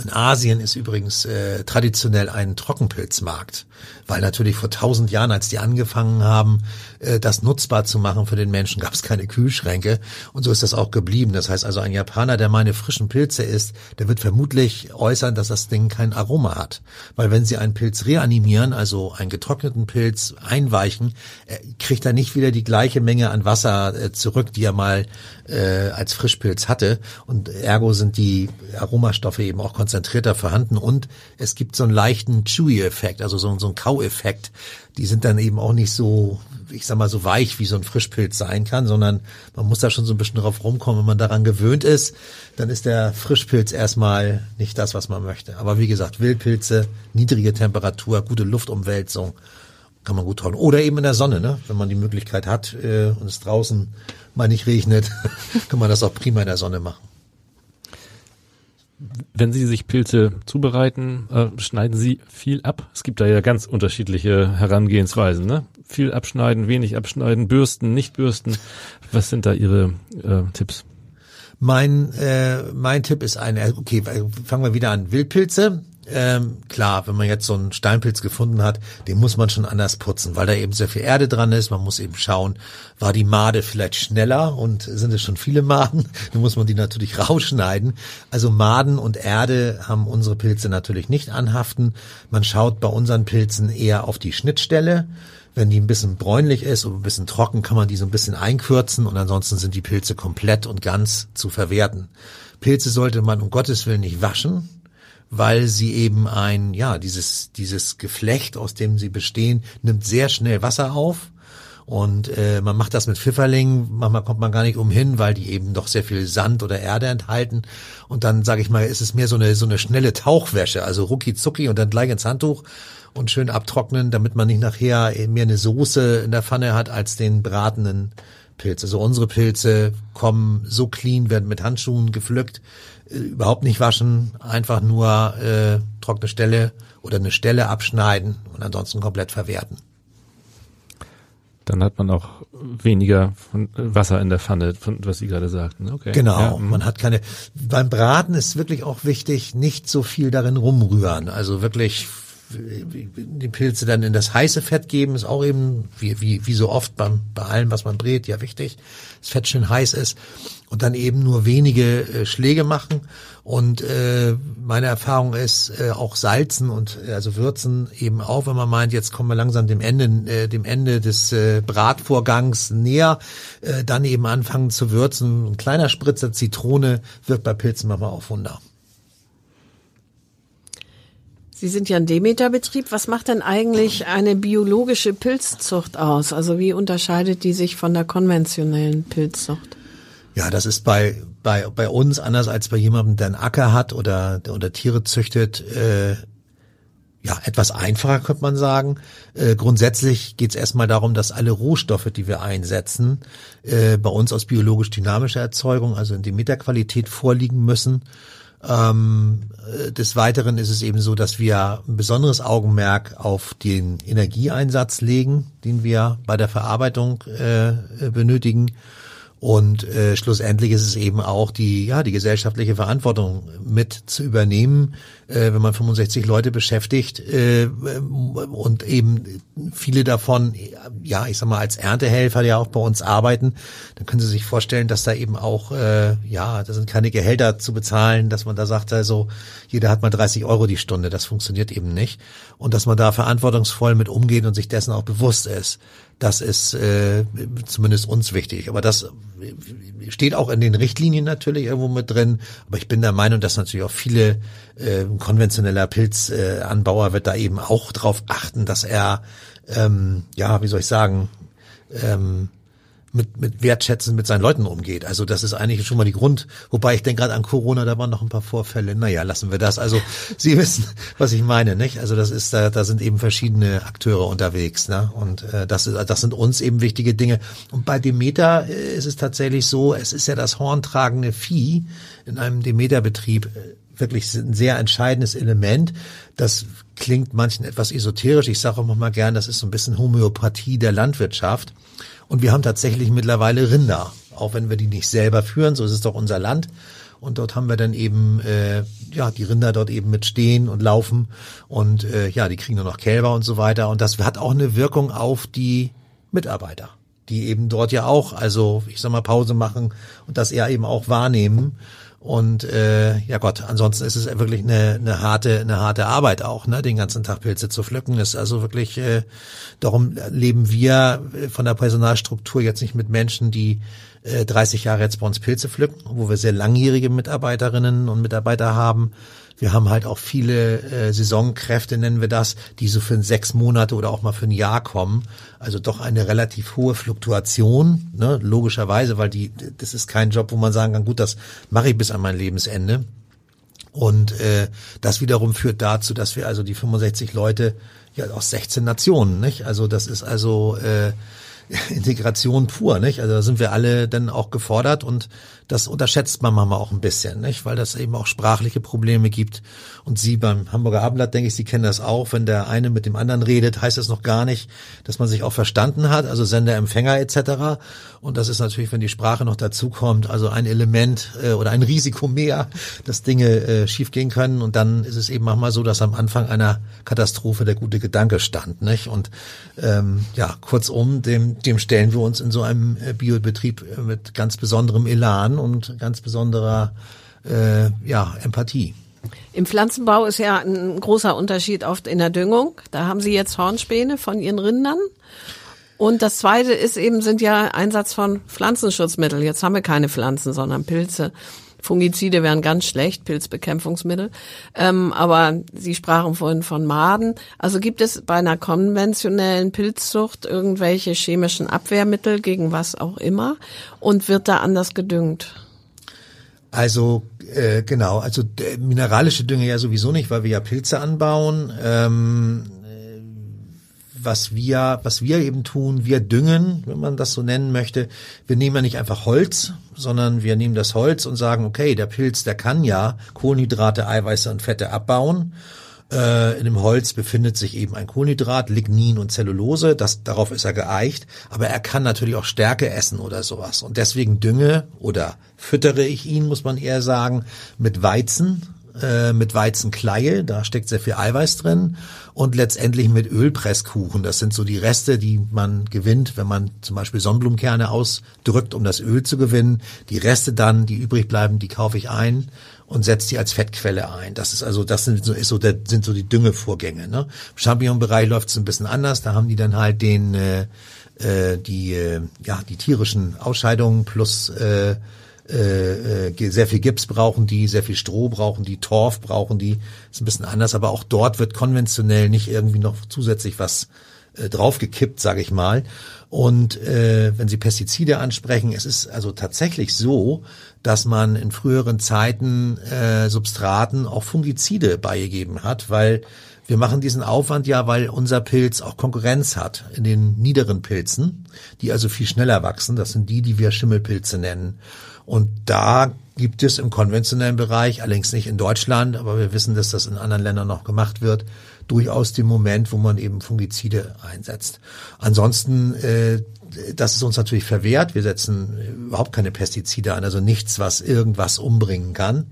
In Asien ist übrigens äh, traditionell ein Trockenpilzmarkt, weil natürlich vor tausend Jahren, als die angefangen haben, äh, das nutzbar zu machen für den Menschen, gab es keine Kühlschränke. Und so ist das auch geblieben. Das heißt also, ein Japaner, der meine frischen Pilze isst, der wird vermutlich äußern, dass das Ding kein Aroma hat, weil wenn Sie einen Pilz reanimieren, also einen getrockneten Pilz einweichen, äh, kriegt er nicht wieder die gleiche Menge an Wasser äh, zurück, die er mal äh, als Frischpilz hatte. Und ergo sind die Aromastoffe eben auch konzentrierter vorhanden und es gibt so einen leichten Chewy-Effekt, also so, so einen Kau-Effekt. Die sind dann eben auch nicht so, ich sag mal, so weich, wie so ein Frischpilz sein kann, sondern man muss da schon so ein bisschen drauf rumkommen. Wenn man daran gewöhnt ist, dann ist der Frischpilz erstmal nicht das, was man möchte. Aber wie gesagt, Wildpilze, niedrige Temperatur, gute Luftumwälzung, kann man gut trocknen. Oder eben in der Sonne, ne? wenn man die Möglichkeit hat äh, und es draußen mal nicht regnet, kann man das auch prima in der Sonne machen. Wenn Sie sich Pilze zubereiten, äh, schneiden Sie viel ab? Es gibt da ja ganz unterschiedliche Herangehensweisen. Ne? Viel abschneiden, wenig abschneiden, bürsten, nicht bürsten. Was sind da Ihre äh, Tipps? Mein, äh, mein Tipp ist ein, okay, fangen wir wieder an. Wildpilze, ähm, klar, wenn man jetzt so einen Steinpilz gefunden hat, den muss man schon anders putzen, weil da eben sehr viel Erde dran ist. Man muss eben schauen, war die Made vielleicht schneller und sind es schon viele Maden? Dann muss man die natürlich rausschneiden. Also Maden und Erde haben unsere Pilze natürlich nicht anhaften. Man schaut bei unseren Pilzen eher auf die Schnittstelle. Wenn die ein bisschen bräunlich ist und ein bisschen trocken, kann man die so ein bisschen einkürzen und ansonsten sind die Pilze komplett und ganz zu verwerten. Pilze sollte man um Gottes Willen nicht waschen weil sie eben ein, ja, dieses, dieses Geflecht, aus dem sie bestehen, nimmt sehr schnell Wasser auf. Und äh, man macht das mit Pfifferlingen, manchmal kommt man gar nicht umhin, weil die eben doch sehr viel Sand oder Erde enthalten. Und dann, sage ich mal, ist es mehr so eine, so eine schnelle Tauchwäsche, also rucki zucki und dann gleich ins Handtuch und schön abtrocknen, damit man nicht nachher mehr eine Soße in der Pfanne hat als den bratenden Pilz. Also unsere Pilze kommen so clean, werden mit Handschuhen gepflückt überhaupt nicht waschen, einfach nur äh, trockene Stelle oder eine Stelle abschneiden und ansonsten komplett verwerten. Dann hat man auch weniger von Wasser in der Pfanne, von was Sie gerade sagten. Okay. Genau, ja, mhm. man hat keine. Beim Braten ist wirklich auch wichtig, nicht so viel darin rumrühren. Also wirklich die Pilze dann in das heiße Fett geben, ist auch eben, wie, wie, wie so oft beim, bei allem, was man brät, ja wichtig, das Fett schön heiß ist und dann eben nur wenige äh, Schläge machen. Und äh, meine Erfahrung ist äh, auch salzen und äh, also würzen eben auch, wenn man meint, jetzt kommen wir langsam dem Ende, äh, dem Ende des äh, Bratvorgangs näher, äh, dann eben anfangen zu würzen. Ein kleiner Spritzer Zitrone wirkt bei Pilzen manchmal auch Wunder. Sie sind ja ein Demeter-Betrieb. Was macht denn eigentlich eine biologische Pilzzucht aus? Also wie unterscheidet die sich von der konventionellen Pilzzucht? Ja, das ist bei bei bei uns anders als bei jemandem, der einen Acker hat oder oder Tiere züchtet. Äh, ja, etwas einfacher könnte man sagen. Äh, grundsätzlich geht es erstmal darum, dass alle Rohstoffe, die wir einsetzen, äh, bei uns aus biologisch dynamischer Erzeugung, also in Demeter-Qualität vorliegen müssen. Ähm, äh, des Weiteren ist es eben so, dass wir ein besonderes Augenmerk auf den Energieeinsatz legen, den wir bei der Verarbeitung äh, benötigen und äh, schlussendlich ist es eben auch die, ja, die gesellschaftliche Verantwortung mit zu übernehmen, äh, wenn man 65 Leute beschäftigt äh, und eben viele davon, ja, ich sag mal, als Erntehelfer ja auch bei uns arbeiten, dann können Sie sich vorstellen, dass da eben auch, äh, ja, da sind keine Gehälter zu bezahlen, dass man da sagt, also jeder hat mal 30 Euro die Stunde, das funktioniert eben nicht. Und dass man da verantwortungsvoll mit umgeht und sich dessen auch bewusst ist. Das ist äh, zumindest uns wichtig. Aber das steht auch in den Richtlinien natürlich irgendwo mit drin. Aber ich bin der Meinung, dass natürlich auch viele äh, konventioneller Pilzanbauer äh, wird da eben auch drauf achten, dass er, ähm, ja, wie soll ich sagen, ähm, mit, mit Wertschätzen mit seinen Leuten umgeht. Also das ist eigentlich schon mal die Grund. Wobei ich denke gerade an Corona, da waren noch ein paar Vorfälle. Naja, lassen wir das. Also Sie wissen, was ich meine, nicht? Also das ist da, da sind eben verschiedene Akteure unterwegs, ne? Und äh, das ist, das sind uns eben wichtige Dinge. Und bei Demeter äh, ist es tatsächlich so, es ist ja das horntragende Vieh in einem Demeter-Betrieb äh, wirklich ein sehr entscheidendes Element. Das klingt manchen etwas esoterisch. Ich sage auch mal gern, das ist so ein bisschen Homöopathie der Landwirtschaft. Und wir haben tatsächlich mittlerweile Rinder, auch wenn wir die nicht selber führen, so ist es doch unser Land. Und dort haben wir dann eben äh, ja die Rinder dort eben mit stehen und laufen und äh, ja, die kriegen nur noch Kälber und so weiter. Und das hat auch eine Wirkung auf die Mitarbeiter, die eben dort ja auch, also ich sag mal Pause machen und das eher eben auch wahrnehmen und äh, ja Gott, ansonsten ist es wirklich eine, eine harte, eine harte Arbeit auch, ne, den ganzen Tag Pilze zu pflücken. Ist also wirklich, äh, darum leben wir von der Personalstruktur jetzt nicht mit Menschen, die äh, 30 Jahre jetzt bei uns Pilze pflücken, wo wir sehr langjährige Mitarbeiterinnen und Mitarbeiter haben, wir haben halt auch viele äh, Saisonkräfte, nennen wir das, die so für sechs Monate oder auch mal für ein Jahr kommen. Also doch eine relativ hohe Fluktuation, ne? logischerweise, weil die, das ist kein Job, wo man sagen kann, gut, das mache ich bis an mein Lebensende. Und äh, das wiederum führt dazu, dass wir also die 65 Leute ja aus 16 Nationen, nicht? Also das ist also äh, Integration pur, nicht? Also da sind wir alle dann auch gefordert und das unterschätzt man manchmal auch ein bisschen, nicht? Weil das eben auch sprachliche Probleme gibt. Und Sie beim Hamburger Abendblatt, denke ich, Sie kennen das auch. Wenn der eine mit dem anderen redet, heißt das noch gar nicht, dass man sich auch verstanden hat, also Sender, Empfänger etc. Und das ist natürlich, wenn die Sprache noch dazukommt, also ein Element äh, oder ein Risiko mehr, dass Dinge äh, schiefgehen können. Und dann ist es eben manchmal so, dass am Anfang einer Katastrophe der gute Gedanke stand, nicht? Und ähm, ja, kurzum, dem, dem stellen wir uns in so einem äh, Biobetrieb äh, mit ganz besonderem Elan und ganz besonderer äh, ja, Empathie. Im Pflanzenbau ist ja ein großer Unterschied oft in der Düngung. Da haben Sie jetzt Hornspäne von Ihren Rindern. Und das zweite ist eben, sind ja Einsatz von Pflanzenschutzmitteln. Jetzt haben wir keine Pflanzen, sondern Pilze. Fungizide wären ganz schlecht, Pilzbekämpfungsmittel. Ähm, aber Sie sprachen vorhin von Maden. Also gibt es bei einer konventionellen Pilzzucht irgendwelche chemischen Abwehrmittel gegen was auch immer? Und wird da anders gedüngt? Also äh, genau, also mineralische Dünge ja sowieso nicht, weil wir ja Pilze anbauen. Ähm, was wir, was wir eben tun, wir düngen, wenn man das so nennen möchte. Wir nehmen ja nicht einfach Holz, sondern wir nehmen das Holz und sagen, okay, der Pilz, der kann ja Kohlenhydrate, Eiweiße und Fette abbauen äh, in dem Holz befindet sich eben ein Kohlenhydrat, Lignin und Zellulose. Das, darauf ist er geeicht. Aber er kann natürlich auch Stärke essen oder sowas. Und deswegen dünge oder füttere ich ihn, muss man eher sagen, mit Weizen äh, mit Weizenkleie, da steckt sehr viel Eiweiß drin und letztendlich mit Ölpresskuchen. Das sind so die Reste, die man gewinnt, wenn man zum Beispiel Sonnenblumenkerne ausdrückt, um das Öl zu gewinnen. Die Reste dann, die übrig bleiben, die kaufe ich ein und setze die als Fettquelle ein. Das ist also, das sind so, ist so, der, sind so die Düngevorgänge. Ne? Im Champignon-Bereich läuft es ein bisschen anders. Da haben die dann halt den äh, äh, die äh, ja die tierischen Ausscheidungen plus äh, äh, äh, sehr viel Gips brauchen die, sehr viel Stroh brauchen die, Torf brauchen die. Ist ein bisschen anders, aber auch dort wird konventionell nicht irgendwie noch zusätzlich was äh, draufgekippt, sage ich mal. Und äh, wenn Sie Pestizide ansprechen, es ist also tatsächlich so, dass man in früheren Zeiten äh, Substraten auch Fungizide beigegeben hat, weil wir machen diesen Aufwand ja, weil unser Pilz auch Konkurrenz hat in den niederen Pilzen, die also viel schneller wachsen. Das sind die, die wir Schimmelpilze nennen. Und da gibt es im konventionellen Bereich, allerdings nicht in Deutschland, aber wir wissen, dass das in anderen Ländern noch gemacht wird, durchaus den Moment, wo man eben Fungizide einsetzt. Ansonsten, äh, das ist uns natürlich verwehrt. Wir setzen überhaupt keine Pestizide an, also nichts, was irgendwas umbringen kann.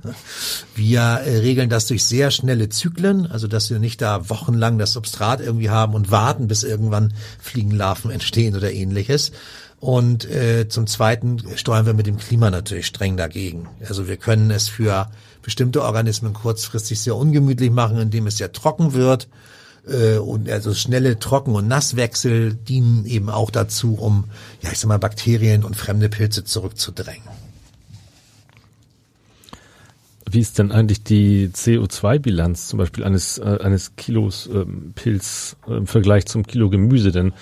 Wir äh, regeln das durch sehr schnelle Zyklen, also dass wir nicht da wochenlang das Substrat irgendwie haben und warten, bis irgendwann Fliegenlarven entstehen oder ähnliches, und äh, zum Zweiten steuern wir mit dem Klima natürlich streng dagegen. Also wir können es für bestimmte Organismen kurzfristig sehr ungemütlich machen, indem es sehr trocken wird. Äh, und also schnelle Trocken- und Nasswechsel dienen eben auch dazu, um, ja ich sag mal, Bakterien und fremde Pilze zurückzudrängen. Wie ist denn eigentlich die CO2-Bilanz zum Beispiel eines, äh, eines Kilos ähm, Pilz äh, im Vergleich zum Kilo Gemüse? Denn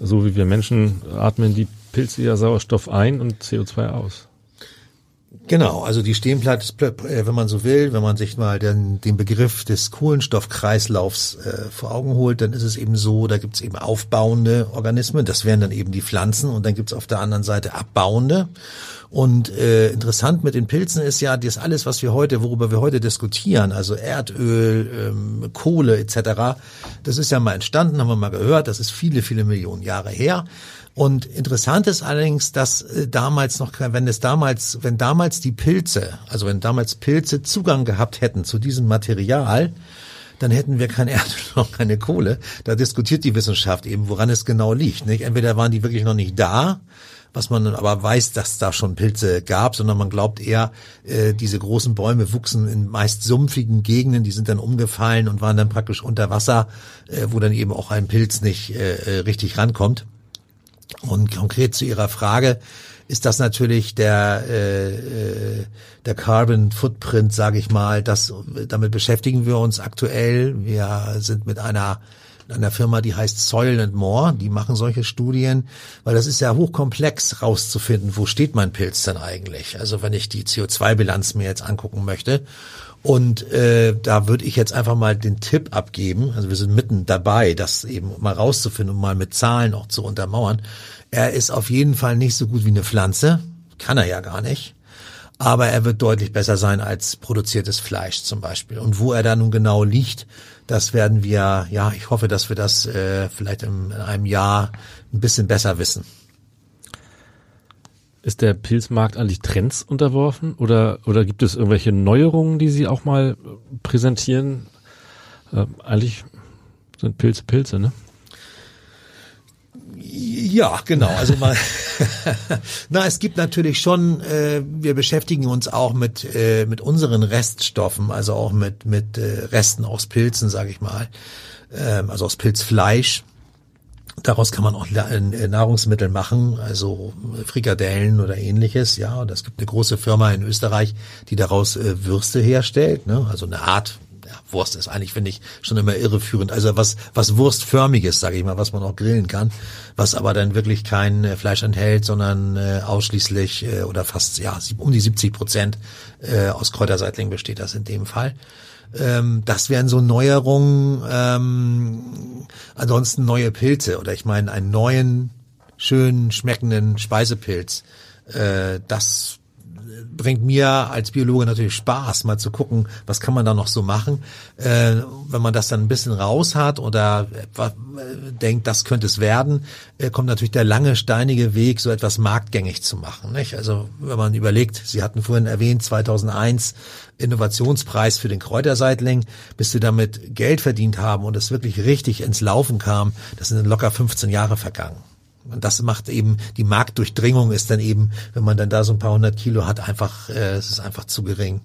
so wie wir Menschen atmen die Pilze ja Sauerstoff ein und CO2 aus. Genau, also die Stehplatte, äh, wenn man so will, wenn man sich mal den, den Begriff des Kohlenstoffkreislaufs äh, vor Augen holt, dann ist es eben so, da gibt es eben aufbauende Organismen, das wären dann eben die Pflanzen und dann gibt es auf der anderen Seite abbauende. Und äh, interessant mit den Pilzen ist ja, das alles, was wir heute, worüber wir heute diskutieren, also Erdöl, ähm, Kohle etc., das ist ja mal entstanden, haben wir mal gehört, das ist viele, viele Millionen Jahre her. Und interessant ist allerdings, dass äh, damals noch, wenn es damals, wenn damals die Pilze, also wenn damals Pilze Zugang gehabt hätten zu diesem Material, dann hätten wir kein Erdöl noch keine Kohle. Da diskutiert die Wissenschaft eben, woran es genau liegt. Nicht? Entweder waren die wirklich noch nicht da, was man aber weiß, dass da schon Pilze gab, sondern man glaubt eher, äh, diese großen Bäume wuchsen in meist sumpfigen Gegenden, die sind dann umgefallen und waren dann praktisch unter Wasser, äh, wo dann eben auch ein Pilz nicht äh, äh richtig rankommt. Und konkret zu Ihrer Frage ist das natürlich der äh, äh, der Carbon Footprint, sage ich mal. Das damit beschäftigen wir uns aktuell. Wir sind mit einer einer Firma, die heißt Soil and More, die machen solche Studien, weil das ist ja hochkomplex rauszufinden, wo steht mein Pilz denn eigentlich? Also wenn ich die CO2-Bilanz mir jetzt angucken möchte. Und äh, da würde ich jetzt einfach mal den Tipp abgeben, also wir sind mitten dabei, das eben mal rauszufinden und mal mit Zahlen auch zu untermauern. Er ist auf jeden Fall nicht so gut wie eine Pflanze, kann er ja gar nicht aber er wird deutlich besser sein als produziertes Fleisch zum Beispiel. Und wo er da nun genau liegt, das werden wir, ja, ich hoffe, dass wir das äh, vielleicht in, in einem Jahr ein bisschen besser wissen. Ist der Pilzmarkt eigentlich Trends unterworfen oder, oder gibt es irgendwelche Neuerungen, die Sie auch mal präsentieren? Äh, eigentlich sind Pilze Pilze, ne? Ja, genau. Also mal, na, es gibt natürlich schon. Äh, wir beschäftigen uns auch mit äh, mit unseren Reststoffen, also auch mit mit äh, Resten aus Pilzen, sage ich mal, ähm, also aus Pilzfleisch. Daraus kann man auch äh, Nahrungsmittel machen, also Frikadellen oder ähnliches. Ja, und es gibt eine große Firma in Österreich, die daraus äh, Würste herstellt, ne? also eine Art Wurst ist eigentlich, finde ich, schon immer irreführend. Also was, was Wurstförmiges, sage ich mal, was man auch grillen kann, was aber dann wirklich kein äh, Fleisch enthält, sondern äh, ausschließlich äh, oder fast ja um die 70 Prozent äh, aus Kräuterseitlingen besteht das in dem Fall. Ähm, das wären so Neuerungen. Ähm, ansonsten neue Pilze oder ich meine einen neuen, schönen, schmeckenden Speisepilz. Äh, das bringt mir als Biologe natürlich Spaß, mal zu gucken, was kann man da noch so machen. Äh, wenn man das dann ein bisschen raus hat oder äh, denkt, das könnte es werden, äh, kommt natürlich der lange, steinige Weg, so etwas marktgängig zu machen. Nicht? Also wenn man überlegt, Sie hatten vorhin erwähnt, 2001 Innovationspreis für den Kräuterseitling, bis sie damit Geld verdient haben und es wirklich richtig ins Laufen kam, das sind locker 15 Jahre vergangen. Und das macht eben, die Marktdurchdringung ist dann eben, wenn man dann da so ein paar hundert Kilo hat, einfach, äh, es ist einfach zu gering.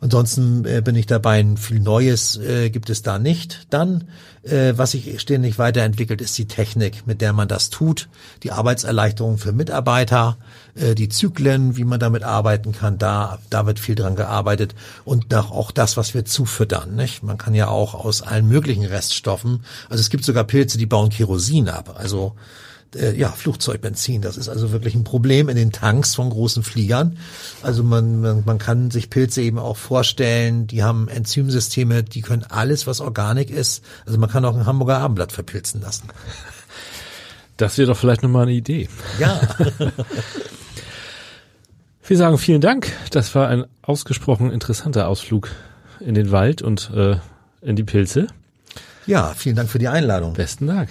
Ansonsten äh, bin ich dabei, viel Neues äh, gibt es da nicht. Dann, äh, was sich ständig weiterentwickelt, ist die Technik, mit der man das tut, die Arbeitserleichterung für Mitarbeiter, äh, die Zyklen, wie man damit arbeiten kann, da, da wird viel dran gearbeitet und auch das, was wir zufüttern. Nicht? Man kann ja auch aus allen möglichen Reststoffen, also es gibt sogar Pilze, die bauen Kerosin ab. Also äh, ja, Flugzeugbenzin. Das ist also wirklich ein Problem in den Tanks von großen Fliegern. Also man, man, man kann sich Pilze eben auch vorstellen, die haben Enzymsysteme, die können alles, was Organik ist. Also man kann auch ein Hamburger Abendblatt verpilzen lassen. Das wäre doch vielleicht nochmal eine Idee. Ja. Wir sagen vielen Dank. Das war ein ausgesprochen interessanter Ausflug in den Wald und äh, in die Pilze. Ja, vielen Dank für die Einladung. Besten Dank.